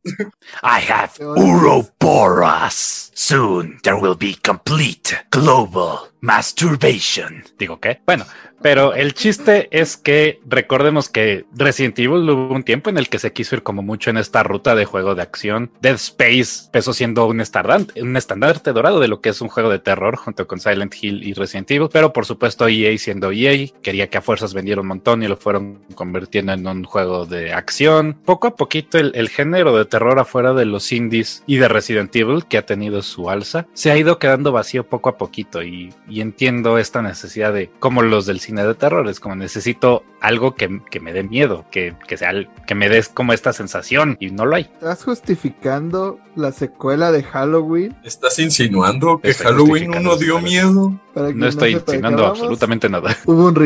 I have Demonios. Ouroboros. Soon there will be complete global masturbation. Digo, ¿qué? Bueno, pero el chiste es que recordemos que Resident Evil hubo un tiempo en el que se quiso ir como mucho en esta ruta de juego de acción. Dead Space empezó siendo un estandarte, un estandarte dorado de lo que es un juego de terror junto con Silent Hill y Resident Evil, pero por supuesto EA siendo EA quería que a fuerzas vendiera un montón y lo fueron convirtiendo en un juego de acción. Poco a poquito el, género de terror afuera de los indies y de Resident Evil, que ha tenido su alza, se ha ido quedando vacío poco a poquito y, y entiendo esta necesidad de, como los del cine de terror, es como necesito algo que, que me dé miedo, que, que, sea, que me des como esta sensación y no lo hay. ¿Estás justificando la secuela de Halloween? ¿Estás insinuando que Estoy Halloween justificando 1 dio miedo? Para quien No estoy insinuando absolutamente nada. Hubo un,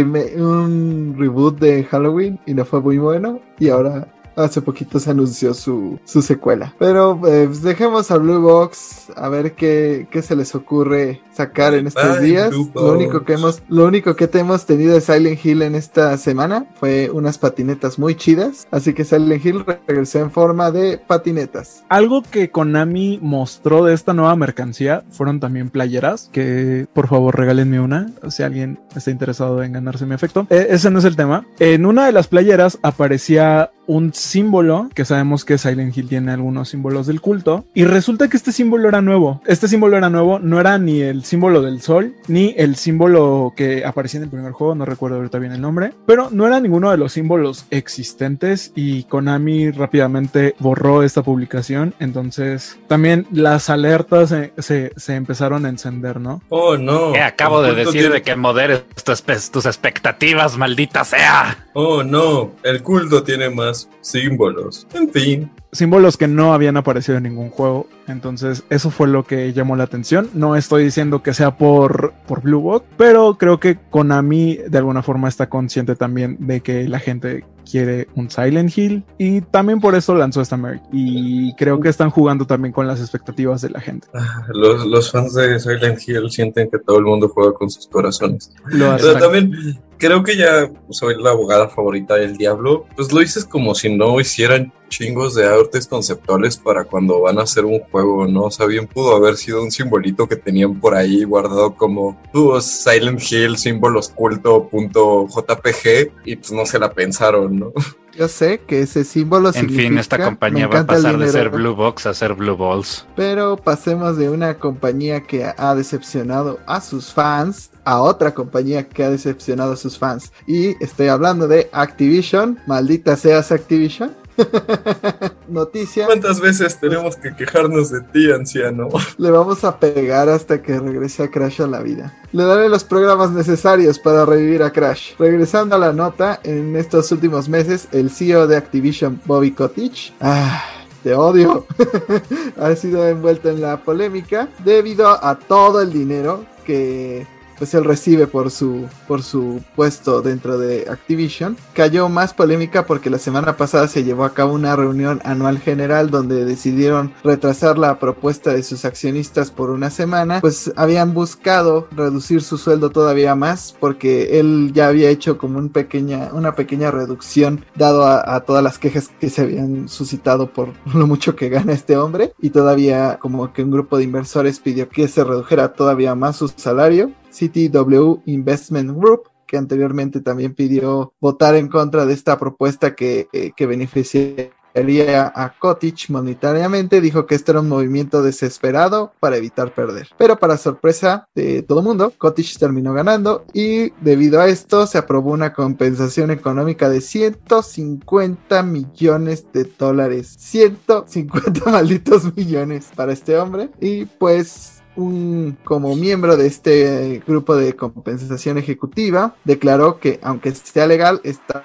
un reboot de Halloween y no fue muy bueno. Y ahora hace poquito se anunció su, su secuela. Pero eh, pues dejemos a Blue Box a ver qué, qué se les ocurre sacar en estos Bye, días. Lo único que hemos, lo único que te hemos tenido de Silent Hill en esta semana fue unas patinetas muy chidas. Así que Silent Hill regresó en forma de patinetas. Algo que Konami mostró de esta nueva mercancía fueron también playeras, que por favor regálenme una, si alguien está interesado en ganarse mi efecto. Eh, ese no es el tema. En una de las playeras aparecía un símbolo, que sabemos que Silent Hill tiene algunos símbolos del culto, y resulta que este símbolo era nuevo. Este símbolo era nuevo, no era ni el símbolo del sol, ni el símbolo que aparecía en el primer juego, no recuerdo ahorita bien el nombre, pero no era ninguno de los símbolos existentes y Konami rápidamente borró esta publicación, entonces también las alertas se, se- se empezaron a encender, ¿no? Oh, no. Acabo de decir tiene- de que moderes tus, tus expectativas, maldita sea. Oh, no. El culto tiene más símbolos. En fin. símbolos que no habían aparecido en ningún juego. Entonces, eso fue lo que llamó la atención. No estoy diciendo que sea por, por Blue Box, pero creo que Konami de alguna forma está consciente también de que la gente quiere un Silent Hill y también por eso lanzó esta merch. Y creo que están jugando también con las expectativas de la gente. Ah, Los, los fans de Silent Hill sienten que todo el mundo juega con sus corazones. Lo Pero también creo que ya soy la abogada favorita del diablo. Pues lo dices como si no hicieran chingos de artes conceptuales para cuando van a hacer un juego, ¿no? O sea, bien pudo haber sido un simbolito que tenían por ahí guardado como "Uh, Silent Hill, símbolos culto, JPG, y pues no se la pensaron, ¿no? Yo sé que ese símbolo En fin, significa, esta "Me compañía va a pasar de ser dinero". Blue Box a ser Blue Balls. Pero pasemos de una compañía que ha decepcionado a sus fans a otra compañía que ha decepcionado a sus fans. Y estoy hablando de Activision. Maldita seas Activision. Noticia. ¿Cuántas veces tenemos que quejarnos de ti, anciano? Le vamos a pegar hasta que regrese a Crash a la vida. Le daré los programas necesarios para revivir a Crash. Regresando a la nota, en estos últimos meses, el CEO de Activision, Bobby Kotick, ah, te odio, ha sido envuelto en la polémica debido a todo el dinero que pues él recibe por su por su puesto dentro de Activision. Cayó más polémica porque la semana pasada se llevó a cabo una reunión anual general donde decidieron retrasar la propuesta de sus accionistas por una semana, pues habían buscado reducir su sueldo todavía más porque él ya había hecho como un pequeña una pequeña reducción dado a, a todas las quejas que se habían suscitado por lo mucho que gana este hombre y todavía como que un grupo de inversores pidió que se redujera todavía más su salario. CTW Investment Group, que anteriormente también pidió votar en contra de esta propuesta que, eh, que beneficia a Cottage monetariamente, dijo que este era un movimiento desesperado para evitar perder. Pero para sorpresa de todo mundo, Cottage terminó ganando y debido a esto se aprobó una compensación económica de 150 millones de dólares. 150 malditos millones para este hombre. Y pues un, como miembro de este grupo de compensación ejecutiva, declaró que aunque sea legal, esta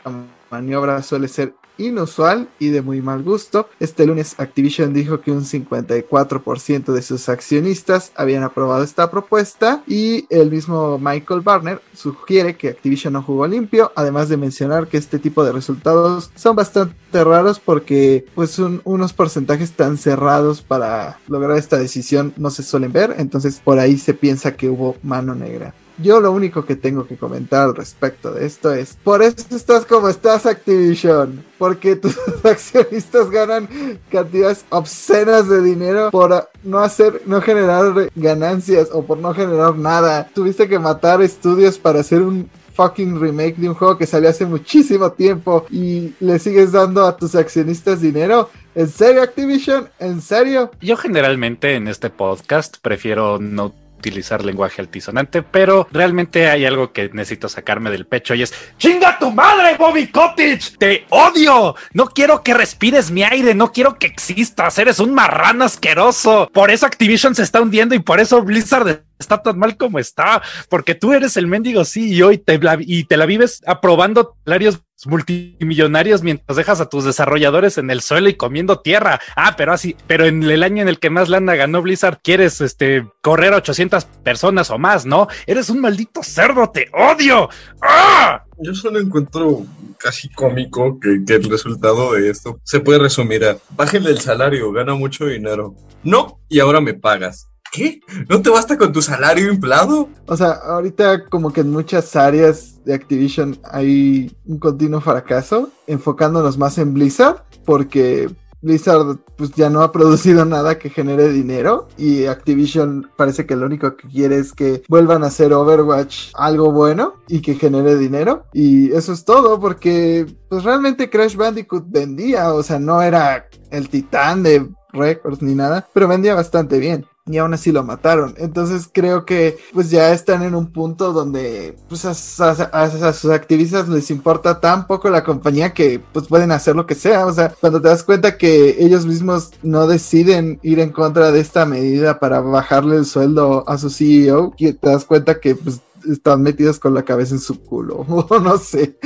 maniobra suele ser inusual y de muy mal gusto. Este lunes Activision dijo que un 54% de sus accionistas habían aprobado esta propuesta y el mismo Michael Barner sugiere que Activision no jugó limpio, además de mencionar que este tipo de resultados son bastante raros porque pues son unos porcentajes tan cerrados para lograr esta decisión no se suelen ver, entonces por ahí se piensa que hubo mano negra. Yo lo único que tengo que comentar al respecto de esto es, por eso estás como estás Activision, porque tus accionistas ganan cantidades obscenas de dinero por no hacer, no generar ganancias o por no generar nada. Tuviste que matar estudios para hacer un fucking remake de un juego que salió hace muchísimo tiempo y le sigues dando a tus accionistas dinero. ¿En serio Activision? ¿En serio? Yo generalmente en este podcast prefiero no utilizar lenguaje altisonante, pero realmente hay algo que necesito sacarme del pecho y es ¡Chinga tu madre, Bobby Cottage! ¡Te odio! No quiero que respires mi aire, no quiero que existas, eres un marrano asqueroso. Por eso Activision se está hundiendo y por eso Blizzard está tan mal como está, porque tú eres el mendigo CEO y te, la, y te la vives aprobando salarios multimillonarios mientras dejas a tus desarrolladores en el suelo y comiendo tierra. Ah, pero así, pero en el año en el que más lana ganó Blizzard, quieres este correr a 800 personas o más, ¿no? Eres un maldito cerdo, te odio. ¡Ah! Yo solo encuentro casi cómico que, que, el resultado de esto se puede resumir a bájale el salario, gana mucho dinero. No, y ahora me pagas. ¿Qué? ¿No te basta con tu salario inflado? O sea, ahorita como que en muchas áreas de Activision hay un continuo fracaso, enfocándonos más en Blizzard, porque Blizzard pues ya no ha producido nada que genere dinero y Activision parece que lo único que quiere es que vuelvan a hacer Overwatch algo bueno y que genere dinero y eso es todo porque pues realmente Crash Bandicoot vendía, o sea, no era el titán de récords ni nada, pero vendía bastante bien y aún así lo mataron. Entonces creo que pues ya están en un punto donde pues a, a, a, sus activistas les importa tan poco la compañía que pues pueden hacer lo que sea. O sea, cuando te das cuenta que ellos mismos no deciden ir en contra de esta medida para bajarle el sueldo a su CEO, te das cuenta que pues están metidos con la cabeza en su culo o no sé.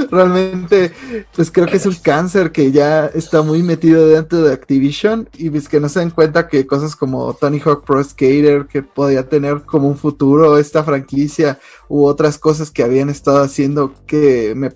realmente, pues creo que es un cáncer que ya está muy metido dentro de Activision y pues que no se dan cuenta que cosas como Tony Hawk Pro Skater, que podía tener como un futuro esta franquicia, u otras cosas que habían estado haciendo que me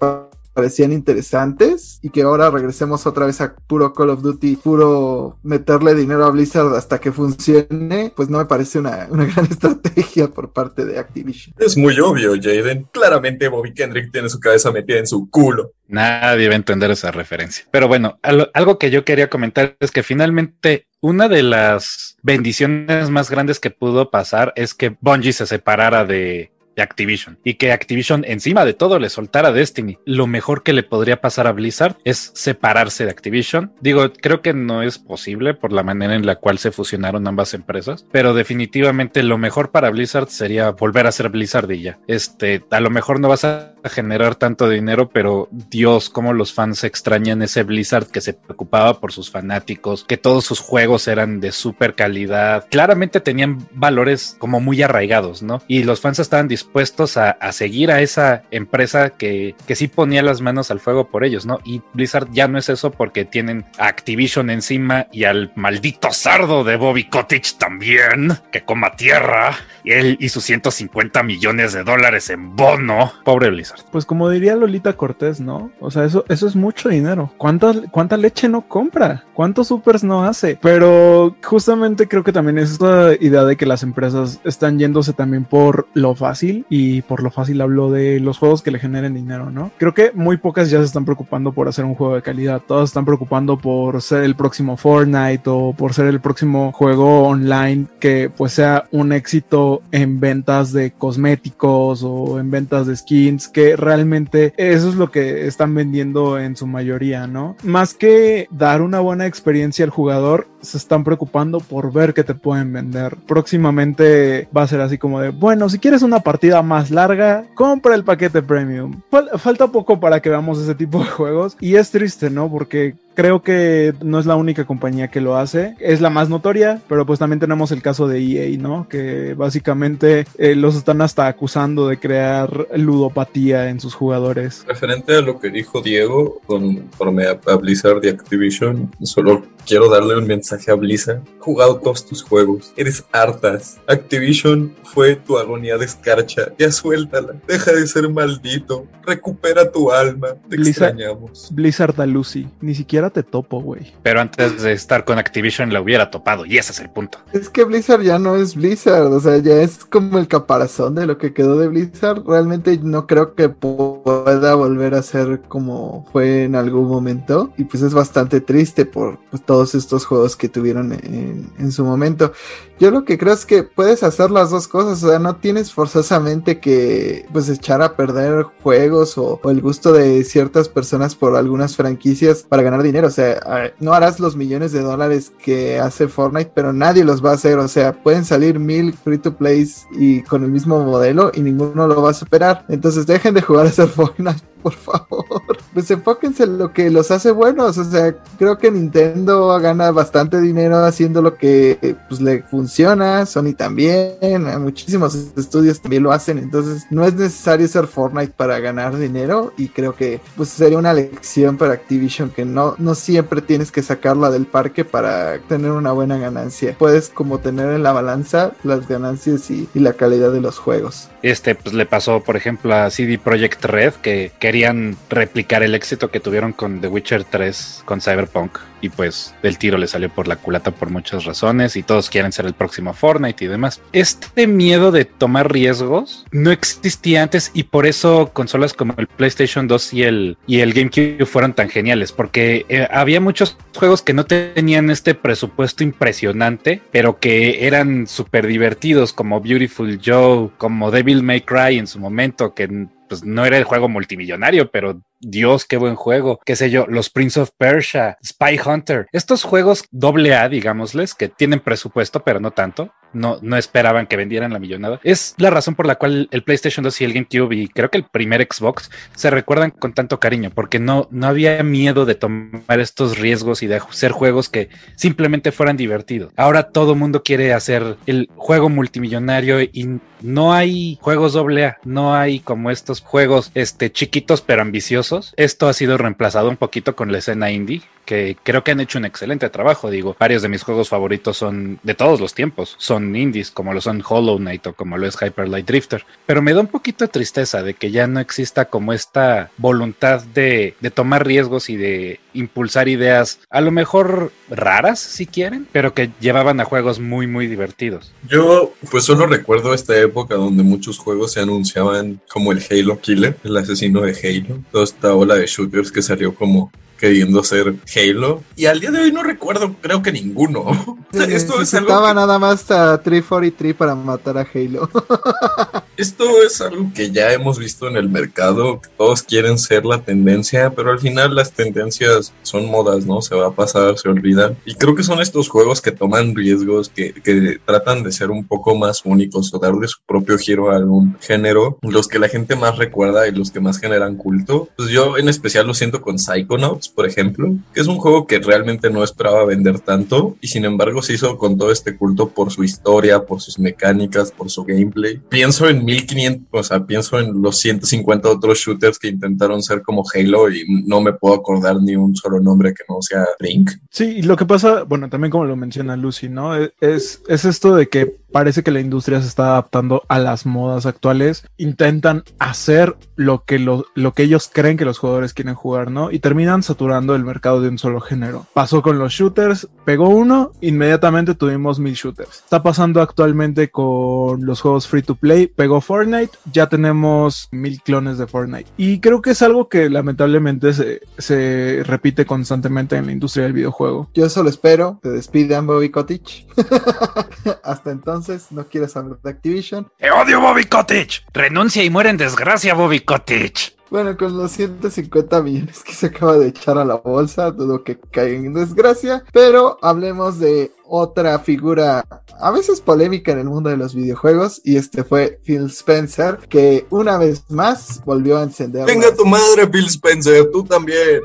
parecían interesantes y que ahora regresemos otra vez a puro Call of Duty, puro meterle dinero a Blizzard hasta que funcione, pues no me parece una, una gran estrategia por parte de Activision. Es muy obvio, Jaden. Claramente Bobby Kendrick tiene su cabeza metida en su culo. Nadie va a entender esa referencia. Pero bueno, algo que yo quería comentar es que finalmente una de las bendiciones más grandes que pudo pasar es que Bungie se separara de, de Activision y que Activision encima de todo le soltara Destiny. Lo mejor que le podría pasar a Blizzard es separarse de Activision. Digo, creo que no es posible por la manera en la cual se fusionaron ambas empresas, pero definitivamente lo mejor para Blizzard sería volver a ser Blizzard y ya. Este, a lo mejor no vas a generar tanto dinero, pero Dios, cómo los fans extrañan ese Blizzard que se preocupaba por sus fanáticos, que todos sus juegos eran de super calidad. Claramente tenían valores como muy arraigados, ¿no? Y los fans estaban dispuestos a, a seguir a esa empresa que, que sí ponía las manos al fuego por ellos, ¿no? Y Blizzard ya no es eso porque tienen a Activision encima y al maldito sardo de Bobby Cottage también, que coma tierra, y él y sus 150 millones de dólares en bono. Pobre Blizzard. Pues como diría Lolita Cortés, ¿no? O sea, eso, eso es mucho dinero. ¿Cuánta, ¿Cuánta leche no compra? ¿Cuántos supers no hace? Pero justamente creo que también es esta idea de que las empresas están yéndose también por lo fácil y por lo fácil hablo de los juegos que le generen dinero, ¿no? Creo que muy pocas ya se están preocupando por hacer un juego de calidad. Todas están preocupando por ser el próximo Fortnite o por ser el próximo juego online que pues sea un éxito en ventas de cosméticos o en ventas de skins, que realmente eso es lo que están vendiendo en su mayoría, ¿no? Más que dar una buena experiencia al jugador, se están preocupando por ver qué te pueden vender. Próximamente va a ser así como de, bueno, si quieres una partida más larga, compra el paquete premium. falta poco para que veamos ese tipo de juegos y es triste, ¿no? Porque Creo que no es la única compañía que lo hace. Es la más notoria, pero pues también tenemos el caso de EA, ¿no? Que básicamente eh, los están hasta acusando de crear ludopatía en sus jugadores. Referente a lo que dijo Diego conforme a, a Blizzard y Activision, solo quiero darle un mensaje a Blizzard. Jugado todos tus juegos. Eres hartas. Activision fue tu agonía de escarcha. Ya suéltala. Deja de ser maldito. Recupera tu alma. Te Blizzard, extrañamos. Blizzard a Lucy. Ni siquiera te topo, güey. Pero antes de estar con Activision la hubiera topado y ese es el punto. Es que Blizzard ya no es Blizzard, o sea, ya es como el caparazón de lo que quedó de Blizzard. Realmente no creo que pueda volver a ser como fue en algún momento. Y pues es bastante triste por pues, todos estos juegos que tuvieron en, en su momento. Yo lo que creo es que puedes hacer las dos cosas, o sea, no tienes forzosamente que pues echar a perder juegos o, el gusto de ciertas personas por algunas franquicias para ganar dinero, o sea, no harás los millones de dólares que hace Fortnite, pero nadie los va a hacer, o sea, pueden salir mil free to plays y con el mismo modelo y ninguno lo va a superar, entonces dejen de jugar a hacer Fortnite por favor. Pues enfóquense en lo que los hace buenos. O sea, creo que Nintendo gana bastante dinero haciendo lo que pues, le funciona. Sony también. Muchísimos estudios también lo hacen. Entonces, no es necesario ser Fortnite para ganar dinero. Y creo que pues sería una lección para Activision que no, no siempre tienes que sacarla del parque para tener una buena ganancia. Puedes como tener en la balanza las ganancias y, y la calidad de los juegos. Este pues le pasó, por ejemplo, a CD Projekt Red que querían replicar el éxito que tuvieron con The Witcher 3 con Cyberpunk y pues el tiro le salió por la culata por muchas razones y todos quieren ser el próximo Fortnite y demás. Este miedo de tomar riesgos no existía antes y por eso consolas como el PlayStation 2 y el, y el GameCube fueron tan geniales porque eh, había muchos juegos que no tenían este presupuesto impresionante pero que eran súper divertidos como Beautiful Joe, como Devil May Cry en su momento que pues no era el juego multimillonario, pero Dios, qué buen juego, qué sé yo, los Prince of Persia, Spy Hunter, estos juegos doble A, digámosles, que tienen presupuesto, pero no tanto, no, no esperaban que vendieran la millonada. Es la razón por la cual el PlayStation 2 y el GameCube y creo que el primer Xbox se recuerdan con tanto cariño, porque no, no había miedo de tomar estos riesgos y de hacer juegos que simplemente fueran divertidos. Ahora todo mundo quiere hacer el juego multimillonario y no hay juegos doble A, no hay como estos juegos este, chiquitos pero ambiciosos. Esto ha sido reemplazado un poquito con la escena indie que creo que han hecho un excelente trabajo. Digo, varios de mis juegos favoritos son de todos los tiempos, son indies, como lo son Hollow Knight o como lo es Hyper Light Drifter. Pero me da un poquito de tristeza de que ya no exista como esta voluntad de, de tomar riesgos y de impulsar ideas, a lo mejor raras, si quieren, pero que llevaban a juegos muy, muy divertidos. Yo, pues solo recuerdo esta época donde muchos juegos se anunciaban como el Halo Killer, el asesino de Halo, toda esta ola de shooters que salió como queriendo ser Halo. Y al día de hoy no recuerdo, creo que ninguno. Sea, esto es algo que- nada más a 343 para matar a Halo. Esto es algo que ya hemos visto en el mercado, todos quieren ser la tendencia, pero al final las tendencias son modas, ¿no? Se va a pasar, se olvidan. Y creo que son estos juegos que toman riesgos, que, que tratan de ser un poco más únicos o darle su propio giro a algún género, los que la gente más recuerda y los que más generan culto. Pues yo en especial lo siento con Psychonauts, por ejemplo, que es un juego que realmente no esperaba vender tanto y sin embargo se hizo con todo este culto por su historia, por sus mecánicas, por su gameplay. Pienso en 1500, o sea, pienso en los 150 otros shooters que intentaron ser como Halo y no me puedo acordar ni un solo nombre que no sea Brink. Sí, y lo que pasa, bueno, también como lo menciona Lucy, ¿no? E- Es, es esto de que parece que la industria se está adaptando a las modas actuales, intentan hacer lo que, lo, lo que ellos creen que los jugadores quieren jugar, ¿no? Y terminan saturando el mercado de un solo género. Pasó con los shooters, pegó uno, inmediatamente tuvimos mil shooters. Está pasando actualmente con los juegos free to play, pegó Fortnite, ya tenemos mil clones de Fortnite. Y creo que es algo que lamentablemente se, se repite constantemente en la industria del videojuego. Yo solo espero te despidan Bobby Kotick. Hasta entonces no quiero saber de Activision. ¡Te odio, Bobby Cottage! Renuncia y muere en desgracia, Bobby Cottage. Bueno, con los 150 millones que se acaba de echar a la bolsa, dudo que caigan en desgracia. Pero hablemos de otra figura a veces polémica en el mundo de los videojuegos. Y este fue Phil Spencer, que una vez más volvió a encender. Venga las- tu madre, Phil Spencer, tú también.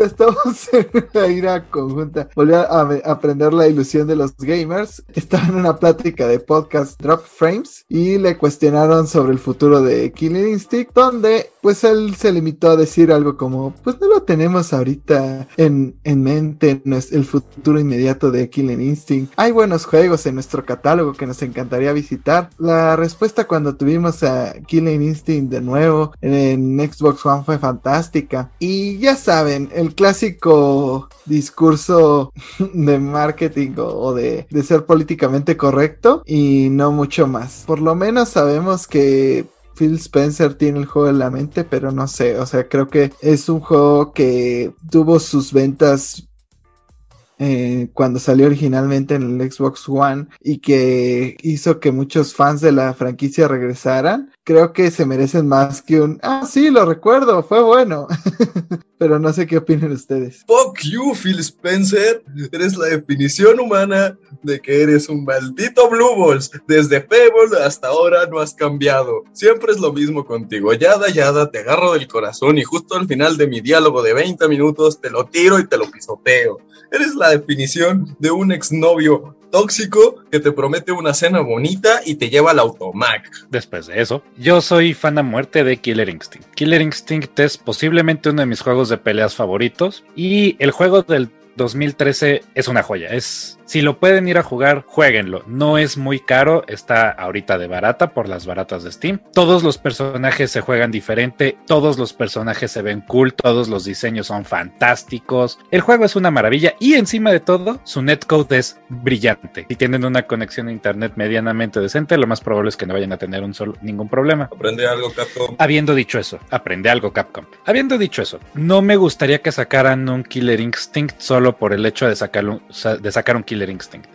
Estamos en una ira conjunta. Volvió a, a aprender la ilusión de los gamers. Estaba en una plática de podcast Drop Frames y le cuestionaron sobre el futuro de Killing Instinct, donde pues él se limitó a decir algo como, pues no lo tenemos ahorita en, en mente, no es el futuro inmediato de Killing Instinct. Hay buenos juegos en nuestro catálogo que nos encantaría visitar. La respuesta cuando tuvimos a Killing Instinct de nuevo en Xbox One fue fantástica. Y ya saben, el clásico discurso de marketing o, de, de ser políticamente correcto y no mucho más. Por lo menos sabemos que Phil Spencer tiene el juego en la mente, pero no sé, o sea, creo que es un juego que tuvo sus ventas eh, cuando salió originalmente en el Xbox One y que hizo que muchos fans de la franquicia regresaran, creo que se merecen más que un, ah, sí, lo recuerdo, fue bueno. Pero no sé qué opinan ustedes. Fuck you, Phil Spencer. Eres la definición humana de que eres un maldito Blue Balls. Desde Fable hasta ahora no has cambiado. Siempre es lo mismo contigo. Yada, yada, te agarro del corazón y justo al final de mi diálogo de 20 minutos te lo tiro y te lo pisoteo. Eres la definición de un exnovio tóxico que te promete una cena bonita y te lleva al automac. Después de eso, yo soy fan a muerte de Killer Instinct. Killer Instinct es posiblemente uno de mis juegos de peleas favoritos y el juego del 2013 es una joya. Es si lo pueden ir a jugar, jueguenlo. No es muy caro, está ahorita de barata por las baratas de Steam. Todos los personajes se juegan diferente, todos los personajes se ven cool, todos los diseños son fantásticos. El juego es una maravilla y encima de todo, su netcode es brillante. Si tienen una conexión a internet medianamente decente, lo más probable es que no vayan a tener un solo, ningún problema. Aprende algo, Capcom. Habiendo dicho eso, aprende algo Capcom. Habiendo dicho eso, no me gustaría que sacaran un Killer Instinct solo por el hecho de, sacarlo, de sacar un Killer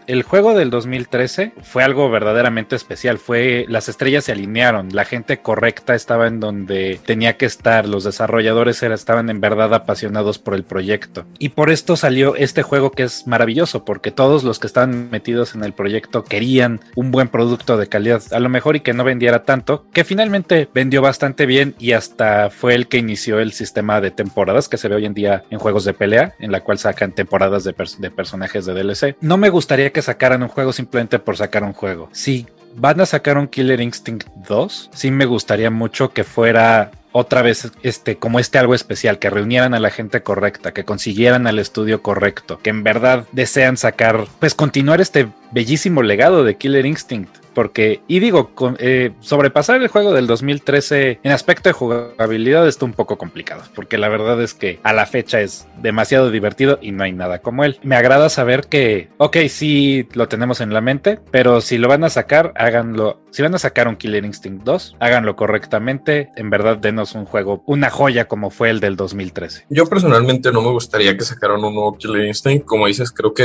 El juego del 2013 fue algo verdaderamente especial, fue las estrellas se alinearon, la gente correcta estaba en donde tenía que estar, los desarrolladores estaban en verdad apasionados por el proyecto. Y por esto salió este juego que es maravilloso, porque todos los que estaban metidos en el proyecto querían un buen producto de calidad, a lo mejor y que no vendiera tanto, que finalmente vendió bastante bien y hasta fue el que inició el sistema de temporadas que se ve hoy en día en juegos de pelea, en la cual sacan temporadas de, pers de personajes de DLC. Me gustaría que sacaran un juego simplemente por sacar un juego. Si van a sacar un Killer Instinct 2, sí me gustaría mucho que fuera otra vez este como este algo especial que reunieran a la gente correcta que consiguieran al estudio correcto que en verdad desean sacar pues continuar este bellísimo legado de Killer Instinct porque, y digo, eh, sobrepasar el juego del 2013 en aspecto de jugabilidad está un poco complicado, porque la verdad es que a la fecha es demasiado divertido y no hay nada como él. Me agrada saber que, ok, sí lo tenemos en la mente, pero si lo van a sacar, háganlo. Si van a sacar un Killer Instinct 2, háganlo correctamente. En verdad, denos un juego, una joya como fue el del 2013. Yo personalmente no me gustaría que sacaran un nuevo Killer Instinct. Como dices, creo que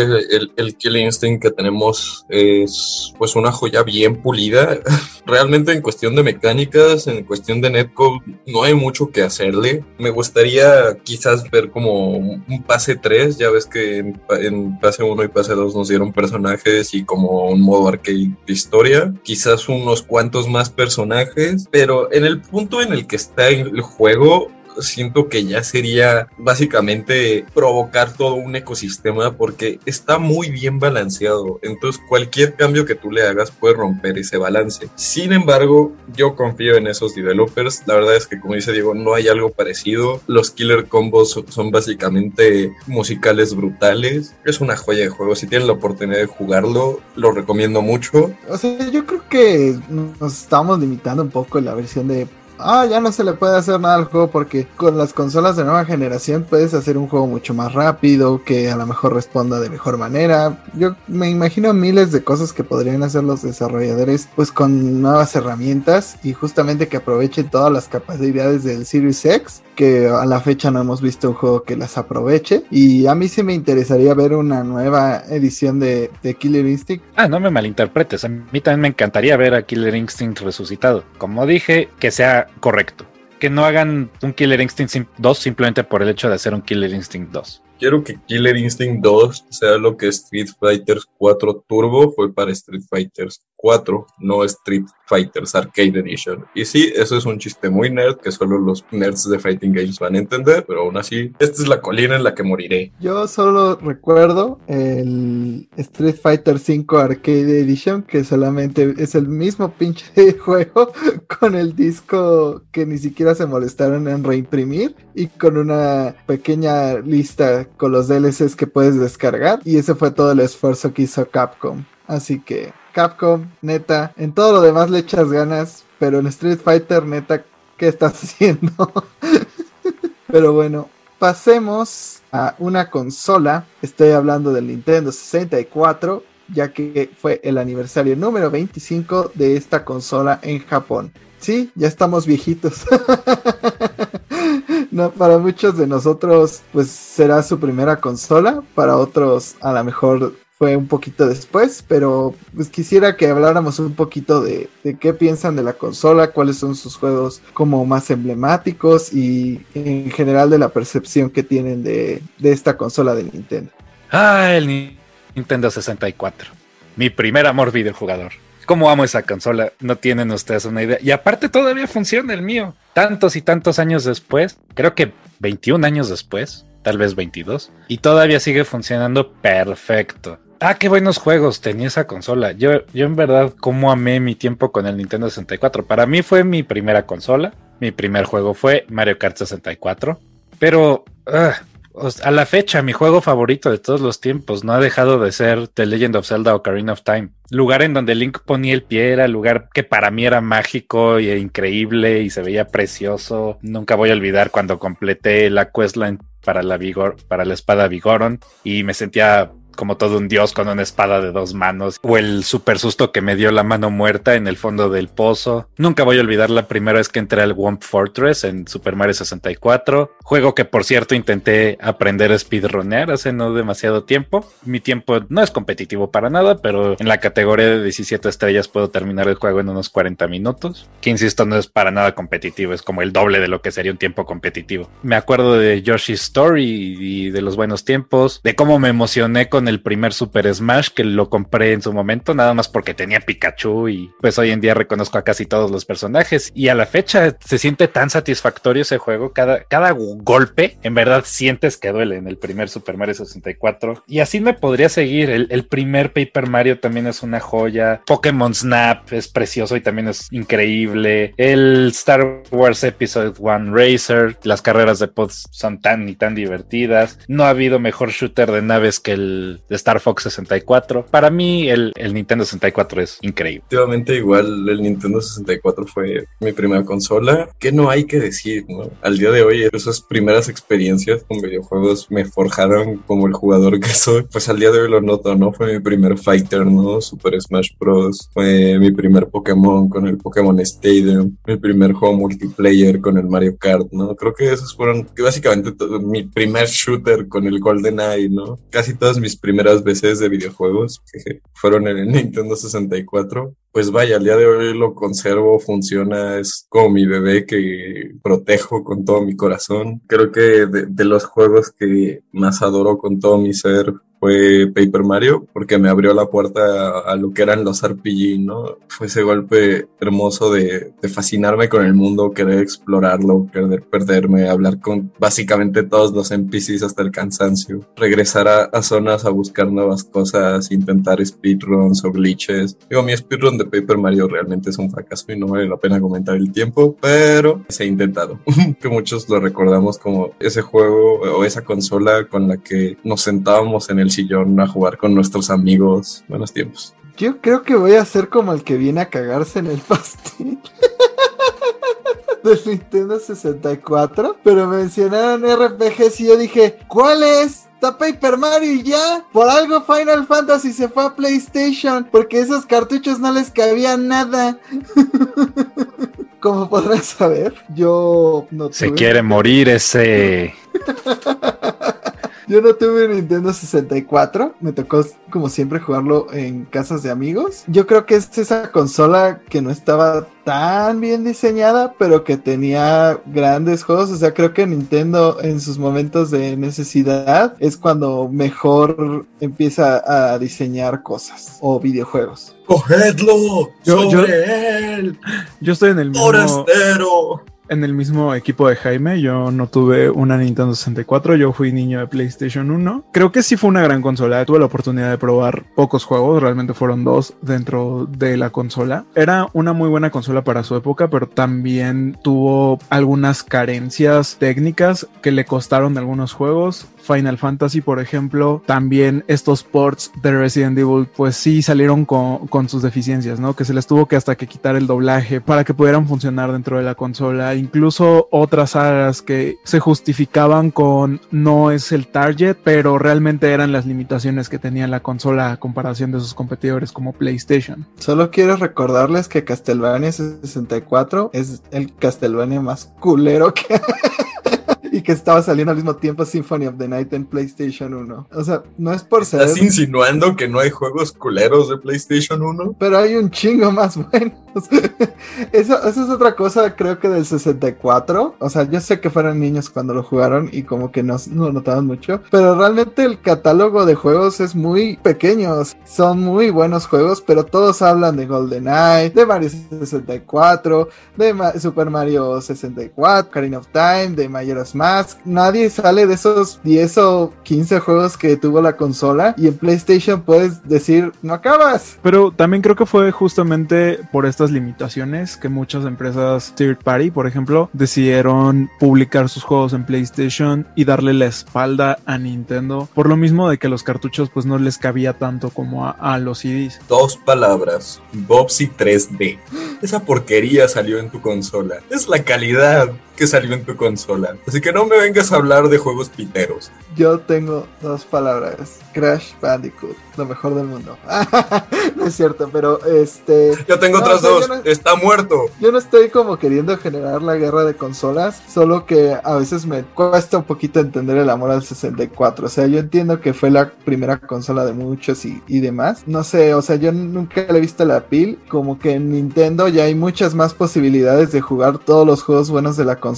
el Killer Instinct que tenemos es pues una joya bien pulida. Realmente en cuestión de mecánicas, en cuestión de netcode, no hay mucho que hacerle. Me gustaría quizás ver como un pase 3, ya ves que en, en pase 1 y pase 2 nos dieron personajes y como un modo arcade de historia. Quizás unos cuantos más personajes, pero en el punto en el que está el juego, siento que ya sería básicamente provocar todo un ecosistema porque está muy bien balanceado. Entonces cualquier cambio que tú le hagas puede romper ese balance. Sin embargo, yo confío en esos developers. La verdad es que como dice Diego, no hay algo parecido. Los killer combos son básicamente musicales brutales. Es una joya de juego. Si tienen la oportunidad de jugarlo, lo recomiendo mucho. O sea, yo creo que nos estamos limitando un poco en la versión de ah, ya no se le puede hacer nada al juego porque con las consolas de nueva generación puedes hacer un juego mucho más rápido, que a lo mejor responda de mejor manera. Yo me imagino miles de cosas que podrían hacer los desarrolladores pues con nuevas herramientas y justamente que aprovechen todas las capacidades del Series X, que a la fecha no hemos visto un juego que las aproveche. Y a mí sí me interesaría ver una nueva edición de, de Killer Instinct. Ah, no me malinterpretes. A mí también me encantaría ver a Killer Instinct resucitado. Como dije, que sea correcto. Que no hagan un Killer Instinct 2 simplemente por el hecho de hacer un Killer Instinct 2 quiero que Killer Instinct 2 sea lo que Street Fighter 4 Turbo fue para Street Fighter 4, no Street Fighters Arcade Edition. Y sí, eso es un chiste muy nerd que solo los nerds de Fighting Games van a entender, pero aún así, esta es la colina en la que moriré. Yo solo recuerdo el Street Fighter 5 Arcade Edition, que solamente es el mismo pinche juego con el disco que ni siquiera se molestaron en reimprimir y con una pequeña lista con los DLCs que puedes descargar. Y ese fue todo el esfuerzo que hizo Capcom. Así que Capcom, neta, en todo lo demás le echas ganas, pero en Street Fighter, neta, ¿qué estás haciendo? pero bueno, pasemos a una consola. Estoy hablando del Nintendo 64, ya que fue el aniversario número 25 de esta consola en Japón. Sí, ya estamos viejitos. no, para muchos de nosotros, pues será su primera consola. Para otros, a lo mejor fue un poquito después, pero pues quisiera que habláramos un poquito de, qué piensan de la consola, cuáles son sus juegos como más emblemáticos y en general de la percepción que tienen de, de esta consola de Nintendo. Ah, el Nintendo 64. Mi primer amor videojugador. ¿Cómo amo esa consola? No tienen ustedes una idea. Y aparte todavía funciona el mío. Tantos y tantos años después, creo que 21 años después, tal vez 22, y todavía sigue funcionando perfecto. Ah, qué buenos juegos tenía esa consola. Yo, yo en verdad, cómo amé mi tiempo con el Nintendo 64. Para mí fue mi primera consola. Mi primer juego fue Mario Kart 64. Pero ah, a la fecha, mi juego favorito de todos los tiempos no ha dejado de ser The Legend of Zelda Ocarina of Time. Lugar en donde Link ponía el pie era lugar que para mí era mágico e increíble y se veía precioso. Nunca voy a olvidar cuando completé la questline para la Vigor, para la espada Vigoron y me sentía como todo un dios con una espada de dos manos, o el super susto que me dio la mano muerta en el fondo del pozo. Nunca voy a olvidar la primera vez que entré al Womp Fortress en Super Mario 64, juego que por cierto intenté aprender a speedrunner hace no demasiado tiempo. Mi tiempo no es competitivo para nada, pero en la categoría de 17 estrellas puedo terminar el juego en unos 40 minutos, que insisto no es para nada competitivo, es como el doble de lo que sería un tiempo competitivo. Me acuerdo de Yoshi's Story y de los buenos tiempos, de cómo me emocioné con el primer Super Smash que lo compré en su momento, nada más porque tenía Pikachu y pues hoy en día reconozco a casi todos los personajes. Y a la fecha se siente tan satisfactorio ese juego, cada, cada golpe en verdad sientes que duele en el primer Super Mario 64 y así me podría seguir, el, el primer Paper Mario también es una joya, Pokémon Snap es precioso y también es increíble, el Star Wars Episode 1 Racer, las carreras de pods son tan y tan divertidas, no ha habido mejor shooter de naves que el de Star Fox 64. Para mí el, Nintendo 64 es increíble. Efectivamente, igual el Nintendo 64 fue mi primera consola. Que no hay que decir, ¿no? Al día de hoy, esas primeras experiencias con videojuegos me forjaron como el jugador que soy. Pues al día de hoy lo noto, ¿no? Fue mi primer Fighter, ¿no? Super Smash Bros. Fue mi primer Pokémon con el Pokémon Stadium. Mi primer juego multiplayer con el Mario Kart, ¿no? Creo que esos fueron básicamente mi primer shooter con el Golden Eye, ¿no? Casi todas mis primeras veces de videojuegos, que fueron en el Nintendo 64, pues vaya, al día de hoy lo conservo, funciona, es como mi bebé que protejo con todo mi corazón. Creo que de, de los juegos que más adoro con todo mi ser fue Paper Mario, porque me abrió la puerta a, lo que eran los RPG, ¿no? Fue ese golpe hermoso de, de, fascinarme con el mundo, querer explorarlo, querer perderme, hablar con básicamente todos los NPCs hasta el cansancio, regresar a, a zonas a buscar nuevas cosas, intentar speedruns o glitches. Digo, mi speedrun de Paper Mario realmente es un fracaso y no vale la pena comentar el tiempo, pero se ha intentado. que muchos lo recordamos como ese juego o esa consola con la que nos sentábamos en el sillón a jugar con nuestros amigos. Buenos tiempos. Yo creo que voy a ser como el que viene a cagarse en el pastel. del Nintendo 64, pero mencionaron RPGs y yo dije, ¿cuál es? Está Paper Mario y ya. Por algo Final Fantasy se fue a PlayStation. Porque esos cartuchos no les cabía nada. Como podrán saber, yo no Se quiere morir ese. Yo no tuve Nintendo 64, me tocó como siempre jugarlo en casas de amigos. Yo creo que es esa consola que no estaba tan bien diseñada, pero que tenía grandes juegos. O sea, creo que Nintendo en sus momentos de necesidad es cuando mejor empieza a diseñar cosas o videojuegos. ¡Cogedlo! Yo- ¡Sobre yo- él! Yo estoy en el mismo, ¡Forastero! En el mismo equipo de Jaime. Yo no tuve una Nintendo 64. Yo fui niño de PlayStation 1. Creo que sí fue una gran consola. Tuve la oportunidad de probar pocos juegos. Realmente fueron dos dentro de la consola. Era una muy buena consola para su época, pero también tuvo algunas carencias técnicas que le costaron algunos juegos. Final Fantasy, por ejemplo, también estos ports de Resident Evil, pues sí salieron con, con sus deficiencias, ¿no? Que se les tuvo que hasta que quitar el doblaje para que pudieran funcionar dentro de la consola. Incluso otras sagas que se justificaban con no es el target, pero realmente eran las limitaciones que tenía la consola a comparación de sus competidores como PlayStation. Solo quiero recordarles que Castlevania 64 es el Castlevania más culero que y que estaba saliendo al mismo tiempo Symphony of the Night en PlayStation 1. O sea, no es por ser, ¿Estás insinuando que no hay juegos culeros de PlayStation 1? pero hay un chingo más buenos. Eso, eso es otra cosa, creo que del 64. O sea, yo sé que fueron niños cuando lo jugaron y como que no, no notaban mucho, pero realmente el catálogo de juegos es muy pequeño. Son muy buenos juegos, pero todos hablan de GoldenEye, de Mario 64, de Super Mario 64, Ocarina of Time, de Majora's Mask. Nadie sale de esos 10 o 15 juegos que tuvo la consola y en PlayStation puedes decir, no acabas. Pero también creo que fue justamente por limitaciones que muchas empresas third party, por ejemplo, decidieron publicar sus juegos en PlayStation y darle la espalda a Nintendo. Por lo mismo de que los cartuchos pues no les cabía tanto como a, a los CDs. Dos palabras. Bobsy 3D. Esa porquería salió en tu consola. Es la calidad que salió en tu consola. Así que no me vengas a hablar de juegos piteros. Yo tengo dos palabras. Crash Bandicoot, lo mejor del mundo. no es cierto, pero este... Yo tengo No, otras o sea, dos. no- Está muerto. Yo no estoy como queriendo generar la guerra de consolas, solo que a veces me cuesta un poquito entender el amor al 64. O sea, yo entiendo que fue la primera consola de muchos y, y demás. No sé, o sea, yo nunca le he visto la pil. Como que en Nintendo ya hay muchas más posibilidades de jugar todos los juegos buenos de la consola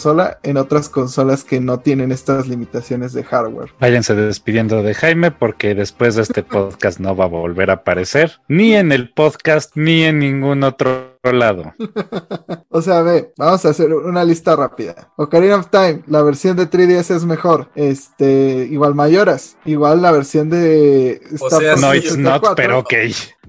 en otras consolas que no tienen estas limitaciones de hardware. Váyanse despidiendo de Jaime porque después de este podcast no va a volver a aparecer ni en el podcast ni en ningún otro lado. O sea, ve, vamos a hacer una lista rápida. Ocarina of Time, la versión de 3DS es mejor. Este, igual Mayoras, igual la versión de O Star sea, Fox No, it's not, 64. pero ok.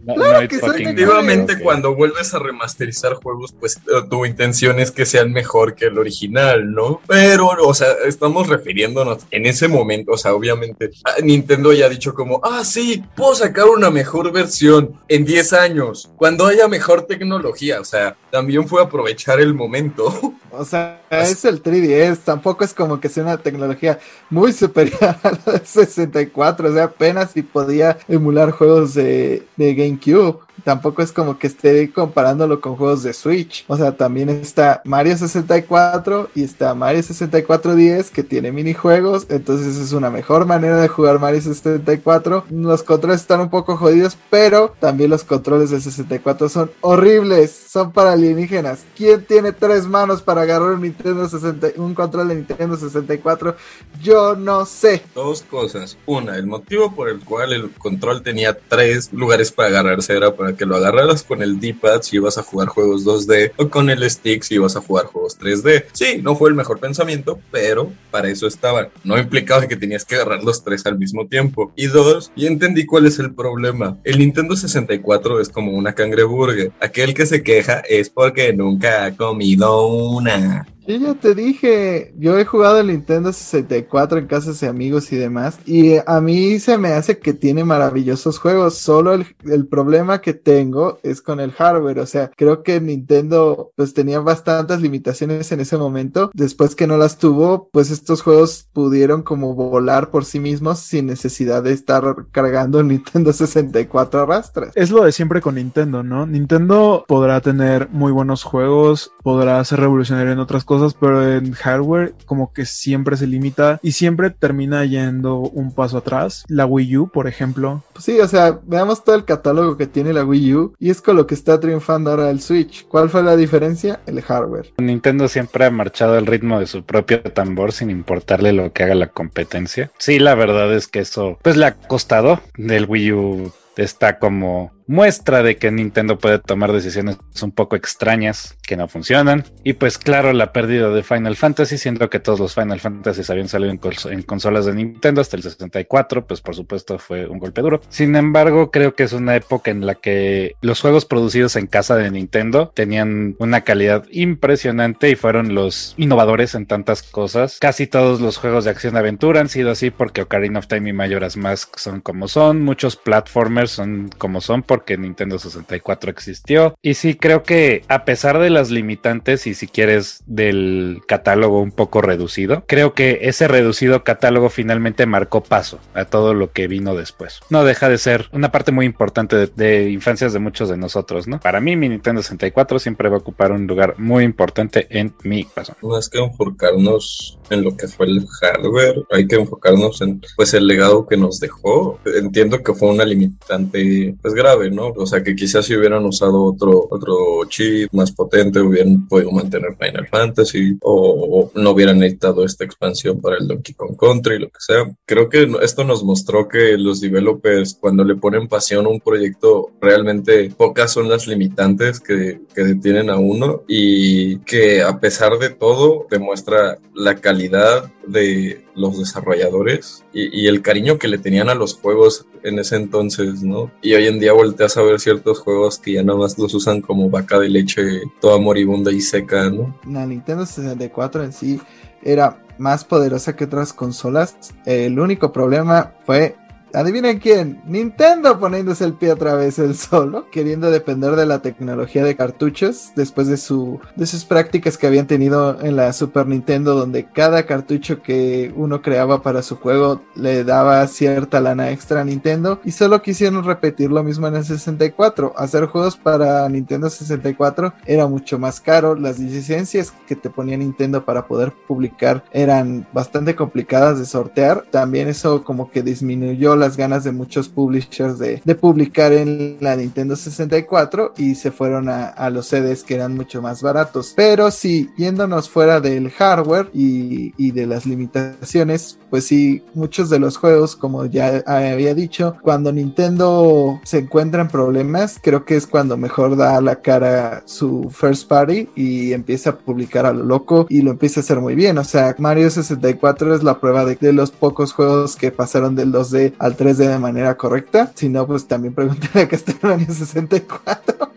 No, Claro no, que Ok. cuando vuelves a remasterizar juegos, pues eh, tu intención es que sean mejor que el original, ¿no? Pero, o sea, estamos refiriéndonos en ese momento, o sea, obviamente, ah, Nintendo ya ha dicho como, ah, sí, puedo sacar una mejor versión en 10 años, cuando haya mejor tecnología, o sea, también fue aprovechar el momento. O sea, es el 3DS, tampoco es como que sea una tecnología muy superior a la de 64, o sea, apenas si podía emular juegos de, de GameCube. Tampoco es como que esté comparándolo con juegos de Switch. O sea, también está Mario 64 y está Mario 64 10 que tiene minijuegos. Entonces es una mejor manera de jugar Mario 64. Los controles están un poco jodidos, pero también los controles del 64 son horribles. Son para alienígenas. ¿Quién tiene tres manos para agarrar un Nintendo 60, un control de Nintendo 64? Yo no sé. Dos cosas. Una, el motivo por el cual el control tenía tres lugares para agarrarse era para que lo agarraras con el D-pad si ibas a jugar juegos 2D o con el stick si ibas a jugar juegos 3D. Sí, no fue el mejor pensamiento, pero para eso estaban. No implicaba que tenías que agarrar los tres al mismo tiempo. Y dos, y entendí cuál es el problema. El Nintendo 64 es como una cangreburger. Aquel que se queja es porque nunca ha comido una. Yo ya te dije, yo he jugado el Nintendo 64 en casas de amigos y demás, y a mí se me hace que tiene maravillosos juegos, solo el, el problema que tengo es con el hardware, o sea, creo que Nintendo pues tenía bastantes limitaciones en ese momento, después que no las tuvo, pues estos juegos pudieron como volar por sí mismos sin necesidad de estar cargando el Nintendo 64 a rastras. Es lo de siempre con Nintendo, ¿no? Nintendo podrá tener muy buenos juegos, podrá ser revolucionario en otras cosas, pero en hardware como que siempre se limita y siempre termina yendo un paso atrás. La Wii U, por ejemplo. Pues sí, o sea, veamos todo el catálogo que tiene la Wii U y es con lo que está triunfando ahora el Switch. ¿Cuál fue la diferencia? El hardware. Nintendo siempre ha marchado al ritmo de su propio tambor sin importarle lo que haga la competencia. Sí, la verdad es que eso pues le ha costado del Wii U está como muestra de que Nintendo puede tomar decisiones un poco extrañas que no funcionan. Y pues claro, la pérdida de Final Fantasy, siendo que todos los Final Fantasy habían salido en, en, consolas de Nintendo hasta el 64, pues por supuesto fue un golpe duro. Sin embargo, creo que es una época en la que los juegos producidos en casa de Nintendo tenían una calidad impresionante y fueron los innovadores en tantas cosas. Casi todos los juegos de acción-aventura han sido así porque Ocarina of Time y Majora's Mask son como son, muchos platformers son como son porque Nintendo 64 existió. Y sí, creo que a pesar de las limitantes y si quieres del catálogo un poco reducido, creo que ese reducido catálogo finalmente marcó paso a todo lo que vino después. No deja de ser una parte muy importante de, infancias de muchos de nosotros, ¿no? Para mí, mi Nintendo 64 siempre va a ocupar un lugar muy importante en mi corazón. Más que enfocarnos en lo que fue el hardware, hay que enfocarnos en pues el legado que nos dejó. Entiendo que fue una limitante pues grave, ¿no? O sea que quizás si hubieran usado otro, otro chip más potente hubieran podido mantener Final Fantasy o, o no hubieran necesitado esta expansión para el Donkey Kong Country, lo que sea. Creo que esto nos mostró que los developers cuando le ponen pasión a un proyecto realmente pocas son las limitantes que, que detienen a uno y que a pesar de todo demuestra la calidad de los desarrolladores y, y, el cariño que le tenían a los juegos en ese entonces, ¿no? Y hoy en día volteas a ver ciertos juegos que ya nada más los usan como vaca de leche toda moribunda y seca, ¿no? La Nintendo 64 en sí era más poderosa que otras consolas. El único problema fue Adivinen quién, Nintendo poniéndose el pie otra vez el solo, queriendo depender de la tecnología de cartuchos después de su de sus prácticas que habían tenido en la Super Nintendo donde cada cartucho que uno creaba para su juego le daba cierta lana extra a Nintendo y solo quisieron repetir lo mismo en el 64. Hacer juegos para Nintendo 64 era mucho más caro, las licencias que te ponía Nintendo para poder publicar eran bastante complicadas de sortear, también eso como que disminuyó la las ganas de muchos publishers de, publicar en la Nintendo 64 y se fueron a, a, los CDs que eran mucho más baratos. Pero sí, yéndonos fuera del hardware y, y de las limitaciones, pues sí, muchos de los juegos, como ya había dicho, cuando Nintendo se encuentra en problemas, creo que es cuando mejor da la cara su first party y empieza a publicar a lo loco y lo empieza a hacer muy bien. O sea, Mario 64 es la prueba de, de los pocos juegos que pasaron del 2D al 3D de manera correcta. Si no, pues también pregúntale a Castlevania 64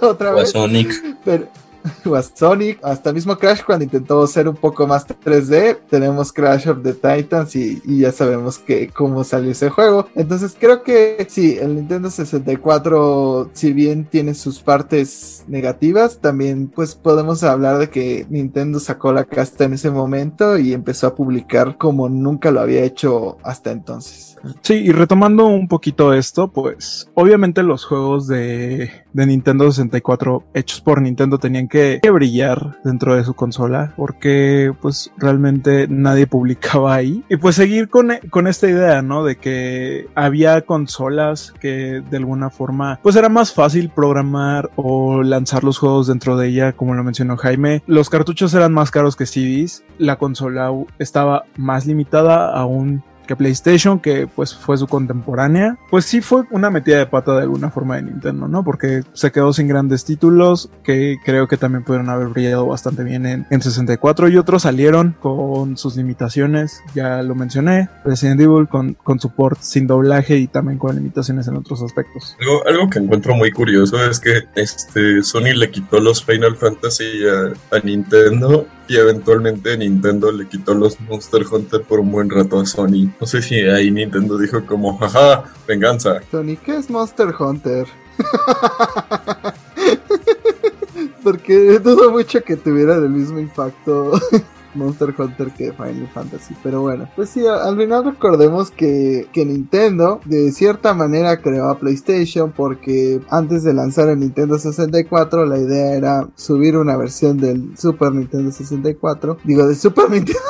otra o vez. Sonic. Pero, o a Sonic, hasta mismo Crash cuando intentó ser un poco más 3D, tenemos Crash of the Titans y, y, ya sabemos que cómo salió ese juego. Entonces creo que sí, el Nintendo 64, si bien tiene sus partes negativas, también pues podemos hablar de que Nintendo sacó la casta en ese momento y empezó a publicar como nunca lo había hecho hasta entonces. Sí, y retomando un poquito esto, pues obviamente los juegos de, de Nintendo 64 hechos por Nintendo tenían que, brillar dentro de su consola porque pues realmente nadie publicaba ahí. Y pues seguir con, con esta idea, ¿no? De que había consolas que de alguna forma pues era más fácil programar o lanzar los juegos dentro de ella, como lo mencionó Jaime. Los cartuchos eran más caros que CDs, la consola estaba más limitada aún PlayStation, que pues fue su contemporánea, pues sí fue una metida de pata de alguna forma de Nintendo, ¿no? Porque se quedó sin grandes títulos que creo que también pudieron haber brillado bastante bien en, en 64 y otros salieron con sus limitaciones, ya lo mencioné, Resident Evil con, con support sin doblaje y también con limitaciones en otros aspectos. Algo, que encuentro muy curioso es que este Sony le quitó los Final Fantasy a Nintendo y eventualmente Nintendo le quitó los Monster Hunter por un buen rato a Sony. No sé si ahí Nintendo dijo como, jaja, venganza. Tony, ¿qué es Monster Hunter? Porque dudo mucho que tuviera el mismo impacto Monster Hunter que Final Fantasy. Pero bueno, pues sí, al final recordemos que, que, Nintendo de cierta manera creó a PlayStation porque antes de lanzar el Nintendo 64 la idea era subir una versión del Super Nintendo 64. Digo, del Super Nintendo.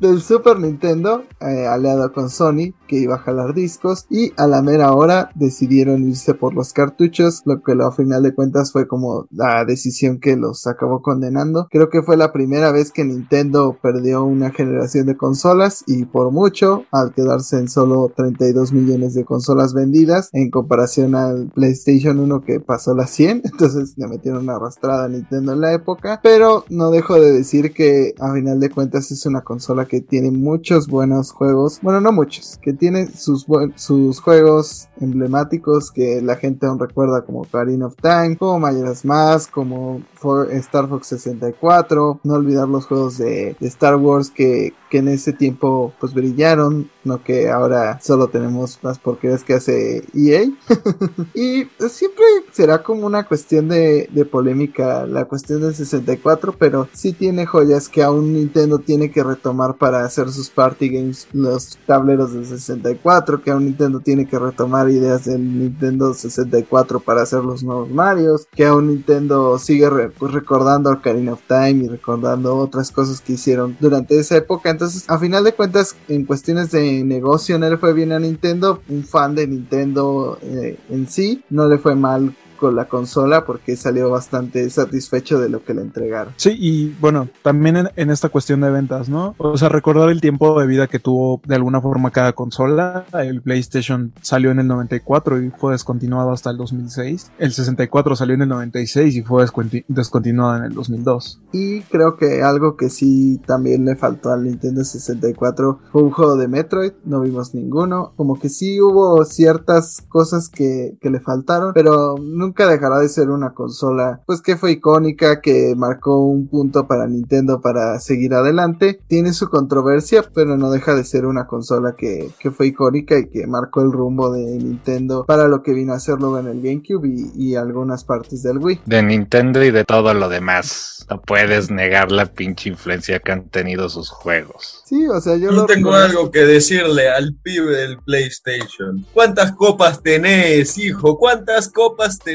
Del Super Nintendo, eh, aliado con Sony, que iba a jalar discos, y a la mera hora decidieron irse por los cartuchos, lo que a final de cuentas fue como la decisión que los acabó condenando. Creo que fue la primera vez que Nintendo perdió una generación de consolas y por mucho, al quedarse en solo 32 millones de consolas vendidas, en comparación al PlayStation 1 que pasó las 100, entonces le metieron una arrastrada a Nintendo en la época, pero no dejo de decir que a final de cuentas es una consola que tiene muchos buenos juegos, bueno, no muchos, que tiene sus, juegos emblemáticos que la gente aún recuerda como Ocarina of Time, como Majora's Mask, como Star Fox 64, no olvidar los juegos de, Star Wars que, en ese tiempo pues brillaron, no que ahora solo tenemos las porquerías que hace EA. y siempre será como una cuestión de, de polémica la cuestión del 64, pero sí tiene joyas que aún Nintendo tiene que retomar para hacer sus party games, los tableros del 64, que aún Nintendo tiene que retomar ideas del Nintendo 64 para hacer los nuevos Marios, que aún Nintendo sigue re pues recordando Ocarina of Time y recordando otras cosas que hicieron durante esa época. Entonces, a final de cuentas, en cuestiones de negocio, no le fue bien a Nintendo. Un fan de Nintendo eh, en sí, no le fue mal con la consola porque salió bastante satisfecho de lo que le entregaron. Sí, y bueno, también en, en, esta cuestión de ventas, ¿no? O sea, recordar el tiempo de vida que tuvo de alguna forma cada consola. El PlayStation salió en el 94 y fue descontinuado hasta el 2006. El 64 salió en el 96 y fue descontinuado en el 2002. Y creo que algo que sí también le faltó al Nintendo 64 fue un juego de Metroid. No vimos ninguno. Como que sí hubo ciertas cosas que, que le faltaron, pero nunca dejará de ser una consola, pues que fue icónica, que marcó un punto para Nintendo para seguir adelante. Tiene su controversia, pero no deja de ser una consola que, que fue icónica y que marcó el rumbo de Nintendo para lo que vino a ser luego en el GameCube y, y algunas partes del Wii. De Nintendo y de todo lo demás. No puedes negar la pinche influencia que han tenido sus juegos. Sí, o sea, yo no tengo reconozco. algo que decirle al pibe del PlayStation. ¿Cuántas copas tenés, hijo? ¿Cuántas copas tenés?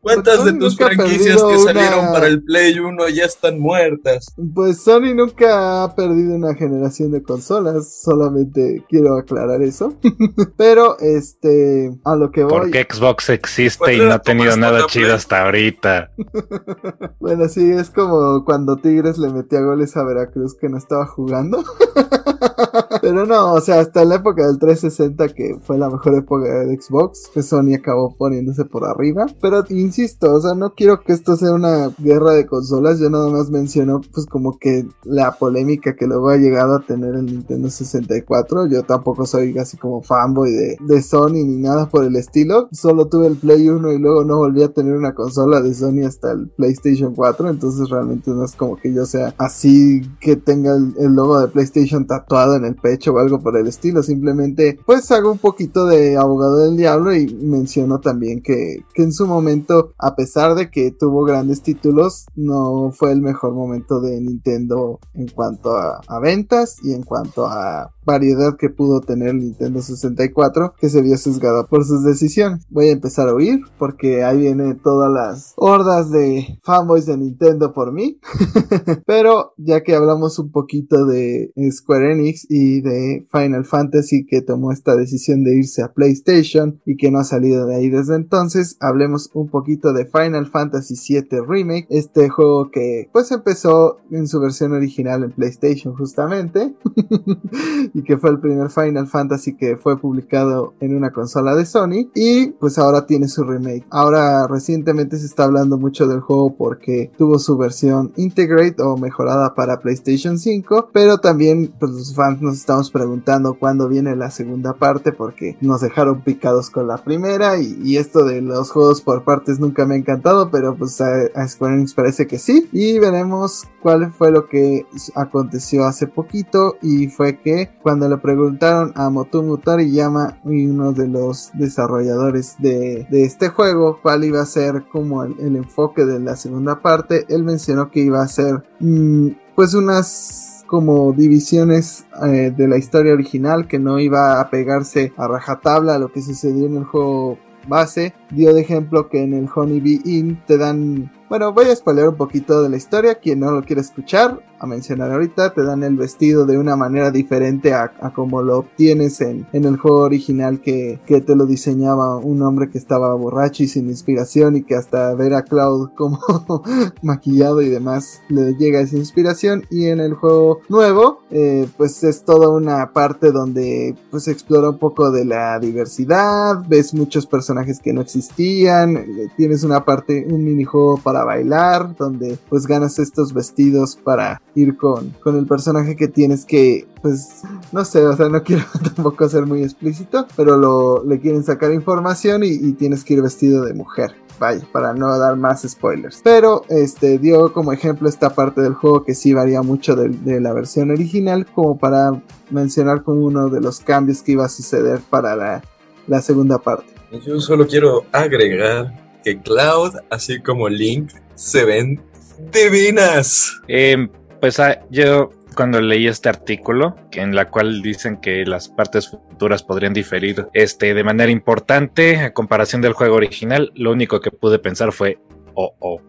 ¿Cuántas Pues de tus nunca ha franquicias que salieron una- para el Play 1 ya están muertas? Pues Sony nunca ha perdido una generación de consolas, solamente quiero aclarar eso. Pero este, a lo que voy, Porque Xbox existe Pues y no ha tenido nada chido Play. hasta ahorita. bueno, sí, es como cuando Tigres le metía goles a Veracruz que no estaba jugando. Pero no, o sea, hasta la época del 360, que fue la mejor época de Xbox, que Sony acabó poniéndose por arriba. Pero insisto, o sea, no quiero que esto sea una guerra de consolas. Yo nada más menciono, pues, como que la polémica que luego ha llegado a tener el Nintendo 64. Yo tampoco soy así como fanboy de, de Sony ni nada por el estilo. Solo tuve el Play 1 y luego no volví a tener una consola de Sony hasta el PlayStation 4. Entonces, realmente no es como que yo sea así que tenga el, el logo de PlayStation tatuado en el pecho o algo por el estilo. Simplemente, pues hago un poquito de abogado del diablo y menciono también que, que en su momento, a pesar de que tuvo grandes títulos, no fue el mejor momento de Nintendo en cuanto a, a ventas y en cuanto a variedad que pudo tener Nintendo 64 que se vio sesgada por sus decisiones. Voy a empezar a oír porque ahí vienen todas las hordas de fanboys de Nintendo por mí. Pero ya que hablamos un poquito de Square Enix y de Final Fantasy que tomó esta decisión de irse a PlayStation y que no ha salido de ahí desde entonces, hablemos un poquito de Final Fantasy VII Remake, este juego que pues empezó en su versión original en PlayStation justamente y que fue el primer Final Fantasy que fue publicado en una consola de Sony y pues ahora tiene su remake. Ahora recientemente se está hablando mucho del juego porque tuvo su versión Integrate o mejorada para PlayStation 5, pero también pues los fans nos estamos preguntando cuándo viene la segunda parte porque nos dejaron picados con la primera y, esto de los juegos por partes nunca me ha encantado, pero pues a, a Square Enix parece que sí y veremos cuál fue lo que aconteció hace poquito y fue que cuando le preguntaron a Motomu Toriyama uno de los desarrolladores de, este juego cuál iba a ser como el, enfoque de la segunda parte, él mencionó que iba a ser mm, pues unas como divisiones eh, de la historia original que no iba a pegarse a rajatabla a lo que sucedió en el juego base. Dio de ejemplo que en el Honey Bee Inn te dan bueno, voy a spoiler un poquito de la historia. Quien no lo quiere escuchar, a mencionar ahorita, te dan el vestido de una manera diferente a, como lo obtienes en, en, el juego original que, que, te lo diseñaba un hombre que estaba borracho y sin inspiración y que hasta ver a Cloud como maquillado y demás le llega esa inspiración. Y en el juego nuevo, eh, pues es toda una parte donde pues explora un poco de la diversidad, ves muchos personajes que no existían, eh, tienes una parte, un minijuego para bailar, donde pues ganas estos vestidos para ir con, con el personaje que tienes que, pues, no sé, o sea, no quiero tampoco ser muy explícito, pero lo, le quieren sacar información y, tienes que ir vestido de mujer vaya, para no dar más spoilers. Pero este dio como ejemplo esta parte del juego que sí varía mucho de, la versión original, como para mencionar como uno de los cambios que iba a suceder para la segunda parte. Yo solo quiero agregar que Cloud, así como Link, se ven divinas. Eh, pues ah, yo cuando leí este artículo, en la cual dicen que las partes futuras podrían diferir este, de manera importante a comparación del juego original, lo único que pude pensar fue, oh, oh.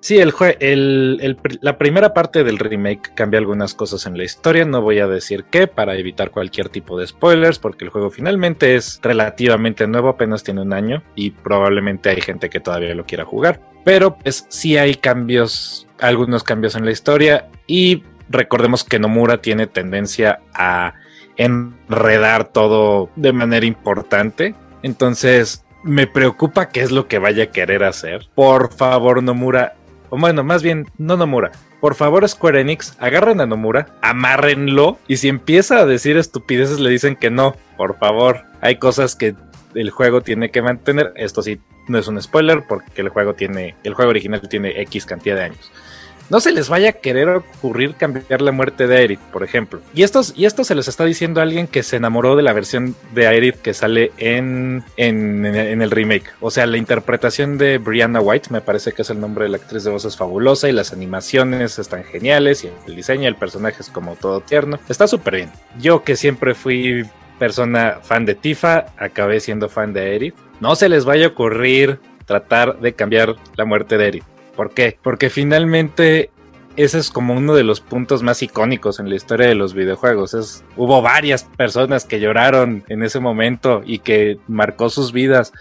sí, el, el, la primera parte del remake cambia algunas cosas en la historia. No voy a decir qué para evitar cualquier tipo de spoilers, porque el juego finalmente es relativamente nuevo, apenas tiene un año y probablemente hay gente que todavía lo quiera jugar. Pero pues sí hay cambios, algunos cambios en la historia y recordemos que Nomura tiene tendencia a enredar todo de manera importante. Entonces, me preocupa qué es lo que vaya a querer hacer. Por favor, Nomura. O bueno, más bien, no Nomura. Por favor, Square Enix, agarren a Nomura, amárrenlo. Y si empieza a decir estupideces, le dicen que no. Por favor, hay cosas que el juego tiene que mantener. Esto sí, no es un spoiler, porque el juego tiene. El juego original tiene X cantidad de años no se les vaya a querer ocurrir cambiar la muerte de Aerith, por ejemplo. Y, y esto se les está diciendo alguien que se enamoró de la versión de Aerith que sale en, el remake. O sea, la interpretación de Brianna White, me parece que es el nombre de la actriz de voz, es fabulosa y las animaciones están geniales y el diseño del personaje es como todo tierno. Está súper bien. Yo que siempre fui persona fan de Tifa, acabé siendo fan de Aerith. No se les vaya a ocurrir tratar de cambiar la muerte de Aerith. ¿Por qué? Porque finalmente ese es como uno de los puntos más icónicos en la historia de los videojuegos. Es, hubo varias personas que lloraron en ese momento y que marcó sus vidas.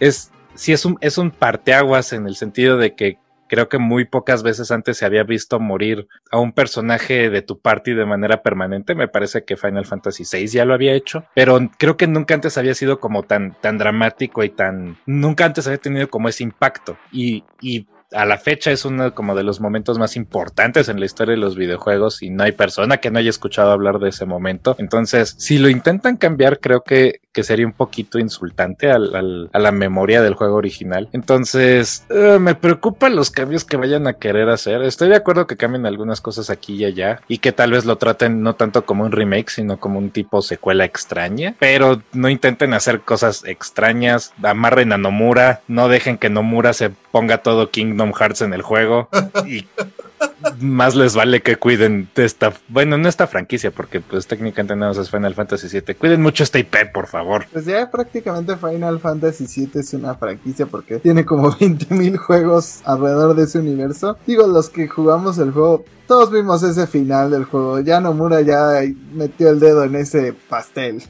Es, sí es un, es parteaguas en el sentido de que creo que muy pocas veces antes se había visto morir a un personaje de tu party de manera permanente. Me parece que Final Fantasy VI ya lo había hecho, pero creo que nunca antes había sido como tan, tan dramático y tan, nunca antes había tenido como ese impacto. Y a la fecha es uno como de los momentos más importantes en la historia de los videojuegos y no hay persona que no haya escuchado hablar de ese momento. Entonces, si lo intentan cambiar, creo que, que sería un poquito insultante al, a la memoria del juego original. Entonces, eh, me preocupan los cambios que vayan a querer hacer. Estoy de acuerdo que cambien algunas cosas aquí y allá y que tal vez lo traten no tanto como un remake, sino como un tipo secuela extraña, pero no intenten hacer cosas extrañas, amarren a Nomura, no dejen que Nomura se ponga todo King Kingdom Hearts en el juego y más les vale que cuiden de esta, bueno, no esta franquicia, porque pues técnicamente no es Final Fantasy VII. Cuiden mucho esta IP, por favor. Pues ya prácticamente Final Fantasy VII es una franquicia porque tiene como 20.000 juegos alrededor de ese universo. Digo, los que jugamos el juego todos vimos ese final del juego. Ya Nomura ya metió el dedo en ese pastel.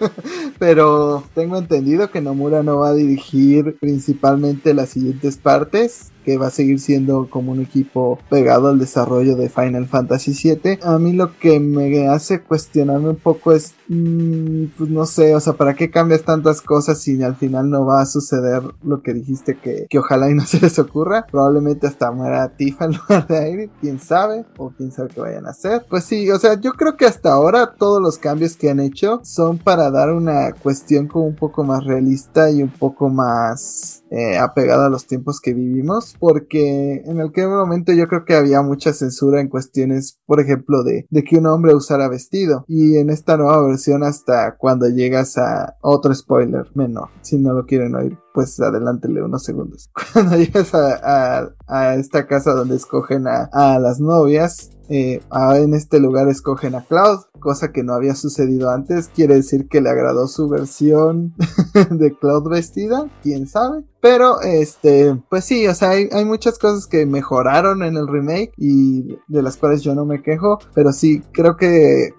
Pero tengo entendido que Nomura no va a dirigir principalmente las siguientes partes. que va a seguir siendo como un equipo pegado al desarrollo de Final Fantasy VII. A mí lo que me hace cuestionarme un poco es, mm, pues no sé, o sea, ¿para qué cambias tantas cosas si al final no va a suceder lo que dijiste que, que ojalá y no se les ocurra? Probablemente hasta muera Tifa en lugar de Aerith, quién sabe, o quién sabe qué vayan a hacer. Pues sí, o sea, yo creo que hasta ahora todos los cambios que han hecho son para dar una cuestión como un poco más realista y un poco más eh, apegada a los tiempos que vivimos, porque en aquel momento yo creo que había mucha censura en cuestiones, por ejemplo, de, de que un hombre usara vestido, y en esta nueva versión hasta cuando llegas a otro spoiler menor, si no lo quieren oír pues adelántele unos segundos. Cuando llegas a, a, esta casa donde escogen a, a las novias, eh, en este lugar escogen a Cloud, cosa que no había sucedido antes. Quiere decir que le agradó su versión de Cloud vestida, quién sabe. Pero, este, pues sí, o sea, hay, muchas cosas que mejoraron en el remake y de las cuales yo no me quejo. Pero sí, creo que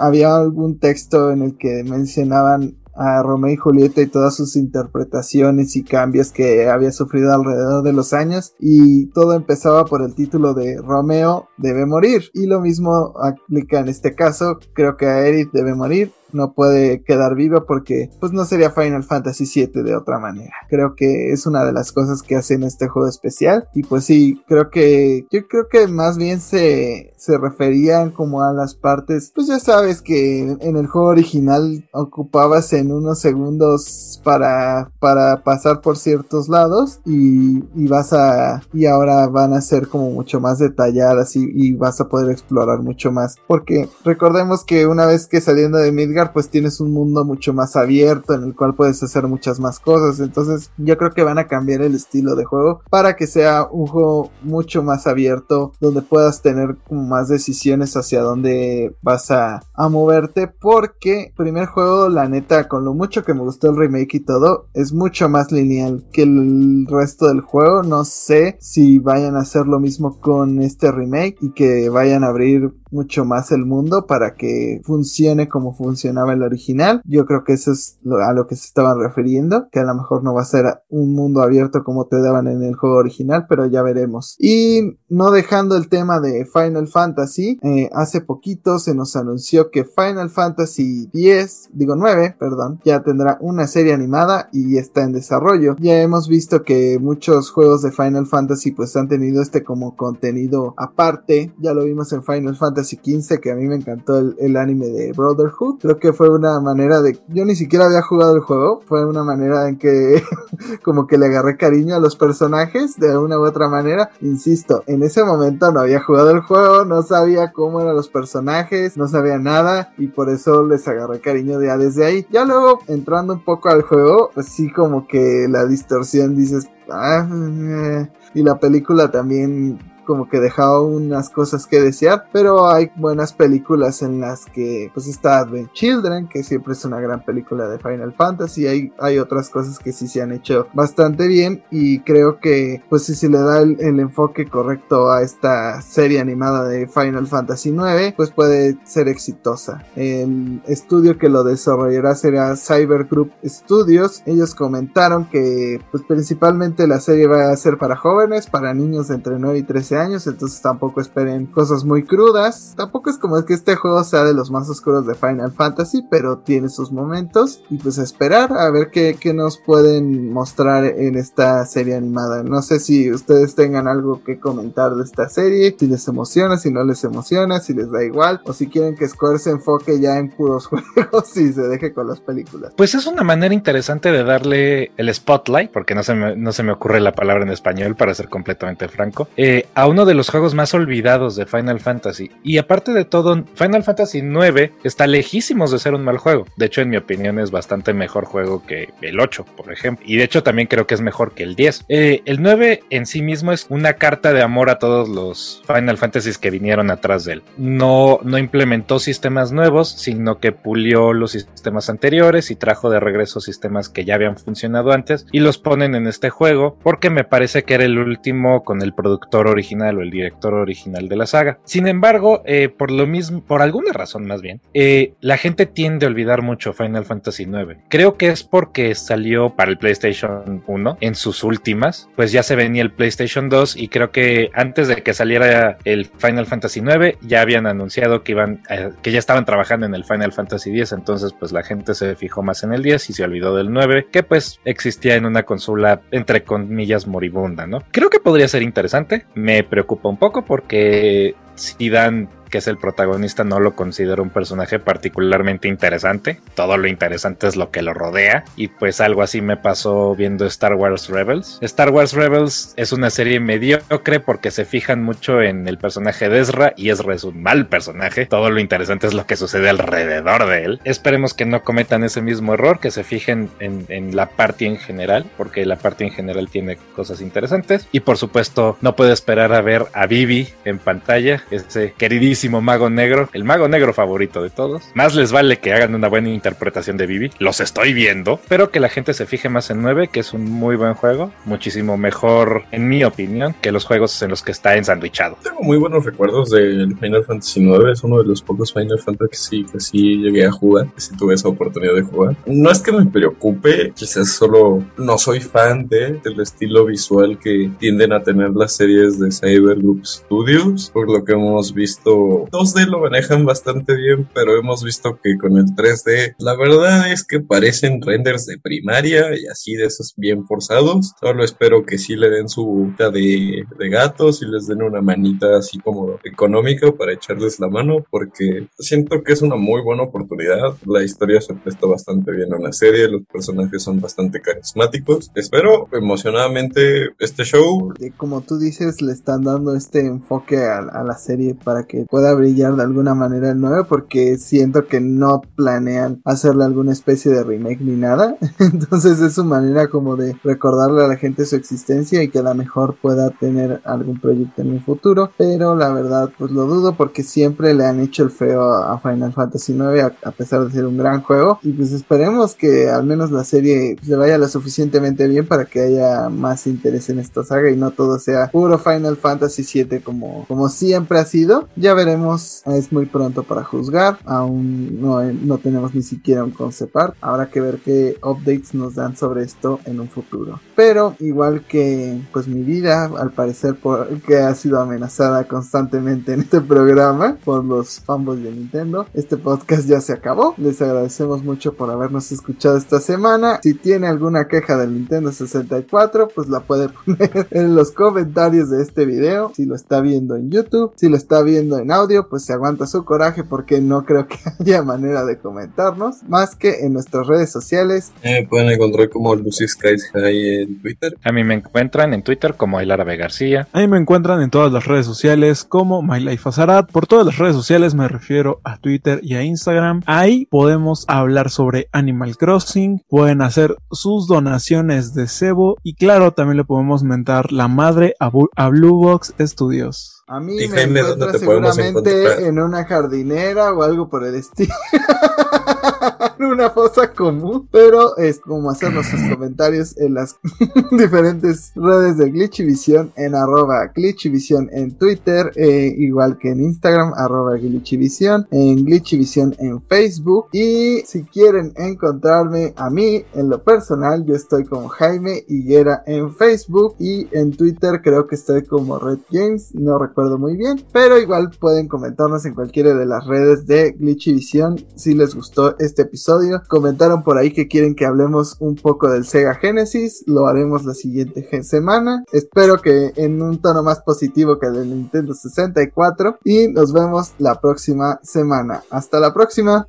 había algún texto en el que mencionaban a Romeo y Julieta y todas sus interpretaciones y cambios que había sufrido alrededor de los años y todo empezaba por el título de Romeo debe morir. Y lo mismo aplica en este caso creo que a Edith debe morir no puede quedar viva porque pues no sería Final Fantasy VII de otra manera. Creo que es una de las cosas que hacen este juego especial y pues sí, creo que yo creo que más bien se, se referían como a las partes, pues ya sabes que en el juego original ocupabas en unos segundos para, para pasar por ciertos lados y, y vas a, y ahora van a ser como mucho más detalladas y, y vas a poder explorar mucho más porque recordemos que una vez que saliendo de Midgar pues tienes un mundo mucho más abierto en el cual puedes hacer muchas más cosas. Entonces yo creo que van a cambiar el estilo de juego para que sea un juego mucho más abierto donde puedas tener más decisiones hacia dónde vas a, a moverte porque primer juego la neta con lo mucho que me gustó el remake y todo es mucho más lineal que el resto del juego. No sé si vayan a hacer lo mismo con este remake y que vayan a abrir mucho más el mundo para que funcione como funcionaba el original. Yo creo que eso es a lo que se estaban refiriendo, que a lo mejor no va a ser un mundo abierto como te daban en el juego original, pero ya veremos. Y no dejando el tema de Final Fantasy, eh, hace poquito se nos anunció que Final Fantasy 10, digo 9, perdón, ya tendrá una serie animada y está en desarrollo. Ya hemos visto que muchos juegos de Final Fantasy pues han tenido este como contenido aparte, ya lo vimos en Final Fantasy Fantasy XV, que a mí me encantó el, anime de Brotherhood. Creo que fue una manera de. Yo ni siquiera había jugado el juego, fue una manera en que, como que le agarré cariño a los personajes de una u otra manera. Insisto, en ese momento no había jugado el juego, no sabía cómo eran los personajes, no sabía nada, y por eso les agarré cariño ya desde ahí. Ya luego, entrando un poco al juego, pues sí, como que la distorsión dices. Ah, eh", y la película también como que dejaba unas cosas que desear, pero hay buenas películas en las que pues está Advent Children, que siempre es una gran película de Final Fantasy, hay, hay otras cosas que sí se han hecho bastante bien y creo que pues si se le da el, enfoque correcto a esta serie animada de Final Fantasy 9, pues puede ser exitosa. El estudio que lo desarrollará será Cyber Group Studios, ellos comentaron que pues principalmente la serie va a ser para jóvenes, para niños de entre 9 y 13 años, entonces tampoco esperen cosas muy crudas. Tampoco es como que este juego sea de los más oscuros de Final Fantasy, pero tiene sus momentos. Y pues esperar a ver qué, nos pueden mostrar en esta serie animada. No sé si ustedes tengan algo que comentar de esta serie, si les emociona, si no les emociona, si les da igual, o si quieren que Square se enfoque ya en puros juegos y se deje con las películas. Pues es una manera interesante de darle el spotlight, porque no se me, no se me ocurre la palabra en español para ser completamente franco, eh, a uno de los juegos más olvidados de Final Fantasy. Y aparte de todo, Final Fantasy IX está lejísimos de ser un mal juego. De hecho, en mi opinión, es bastante mejor juego que el 8, por ejemplo. Y de hecho, también creo que es mejor que el 10. Eh, el 9 en sí mismo es una carta de amor a todos los Final Fantasies que vinieron atrás de él. No, no implementó sistemas nuevos, sino que pulió los sistemas anteriores y trajo de regreso sistemas que ya habían funcionado antes y los ponen en este juego porque me parece que era el último con el productor original o el director original de la saga. Sin embargo, eh, por lo mismo, por alguna razón más bien, eh, la gente tiende a olvidar mucho Final Fantasy IX. Creo que es porque salió para el PlayStation 1 en sus últimas, pues ya se venía el PlayStation 2 y creo que antes de que saliera el Final Fantasy IX ya habían anunciado que iban, eh, que ya estaban trabajando en el Final Fantasy X, entonces pues la gente se fijó más en el 10 y se olvidó del 9, que pues existía en una consola entre comillas moribunda, ¿no? Creo que podría ser interesante, me preocupa un poco porque si dan que es el protagonista, no lo considero un personaje particularmente interesante. Todo lo interesante es lo que lo rodea. Y pues algo así me pasó viendo Star Wars Rebels. Star Wars Rebels es una serie mediocre porque se fijan mucho en el personaje de Ezra y Ezra es un mal personaje. Todo lo interesante es lo que sucede alrededor de él. Esperemos que no cometan ese mismo error, que se fijen en, en la party en general, porque la party en general tiene cosas interesantes. Y por supuesto, no puedo esperar a ver a Vivi en pantalla, ese queridísimo mago negro, el mago negro favorito de todos. Más les vale que hagan una buena interpretación de Vivi, los estoy viendo, pero que la gente se fije más en 9, que es un muy buen juego, muchísimo mejor, en mi opinión, que los juegos en los que está ensandwichado. Tengo muy buenos recuerdos del Final Fantasy 9, es uno de los pocos Final Fantasy que sí llegué a jugar, que sí tuve esa oportunidad de jugar. No es que me preocupe, quizás solo no soy fan de, del estilo visual que tienden a tener las series de Cyber Group Studios, por lo que hemos visto 2D lo manejan bastante bien, pero hemos visto que con el 3D, la verdad es que parecen renders de primaria y así de esos bien forzados. Solo espero que sí le den su boca de, de gatos y les den una manita así como económica para echarles la mano, porque siento que es una muy buena oportunidad. La historia se presta bastante bien a una serie, los personajes son bastante carismáticos. Espero emocionadamente este show. Como tú dices, le están dando este enfoque a, a la serie para que pueda brillar de alguna manera el 9 porque siento que no planean hacerle alguna especie de remake ni nada. Entonces es su manera como de recordarle a la gente su existencia y que a lo mejor pueda tener algún proyecto en el futuro. Pero la verdad pues lo dudo porque siempre le han hecho el feo a Final Fantasy 9 a, pesar de ser un gran juego. Y pues esperemos que al menos la serie le vaya lo suficientemente bien para que haya más interés en esta saga y no todo sea puro Final Fantasy 7 como, como siempre ha sido. Ya veremos es muy pronto para juzgar, aún no, no tenemos ni siquiera un concept habrá que ver qué updates nos dan sobre esto en un futuro. Pero igual que pues mi vida, al parecer por, que ha sido amenazada constantemente en este programa por los fanboys de Nintendo, este podcast ya se acabó. Les agradecemos mucho por habernos escuchado esta semana. Si tiene alguna queja del Nintendo 64, pues la puede poner en los comentarios de este video. Si lo está viendo en YouTube, si lo está viendo en audio, pues se aguanta su coraje porque no creo que haya manera de comentarnos más que en nuestras redes sociales. Me pueden encontrar como Lucy Skies High en Twitter. A mí me encuentran en Twitter como El Árabe García. A mí me encuentran en todas las redes sociales como My Life Azarat. Por todas las redes sociales me refiero a Twitter y a Instagram. Ahí podemos hablar sobre Animal Crossing, pueden hacer sus donaciones de cebo y claro, también le podemos mentar la madre a, a Blue Box Studios. A mí me encuentra seguramente en una jardinera o algo por el estilo. en una fosa común. Pero es como hacer nuestros comentarios en las diferentes redes de Glitchivision. En arroba Glitchivision en Twitter. Eh, igual que en Instagram, arroba Glitchivision. En Glitchivision en Facebook. Y si quieren encontrarme a mí en lo personal, yo estoy como Jaime Higuera en Facebook. Y en Twitter creo que estoy como Red Games. No recuerdo muy bien, pero igual pueden comentarnos en cualquiera de las redes de Glitchy Vision si les gustó este episodio. Comentaron por ahí que quieren que hablemos un poco del Sega Genesis, lo haremos la siguiente semana. Espero que en un tono más positivo que el del Nintendo 64 y nos vemos la próxima semana. Hasta la próxima.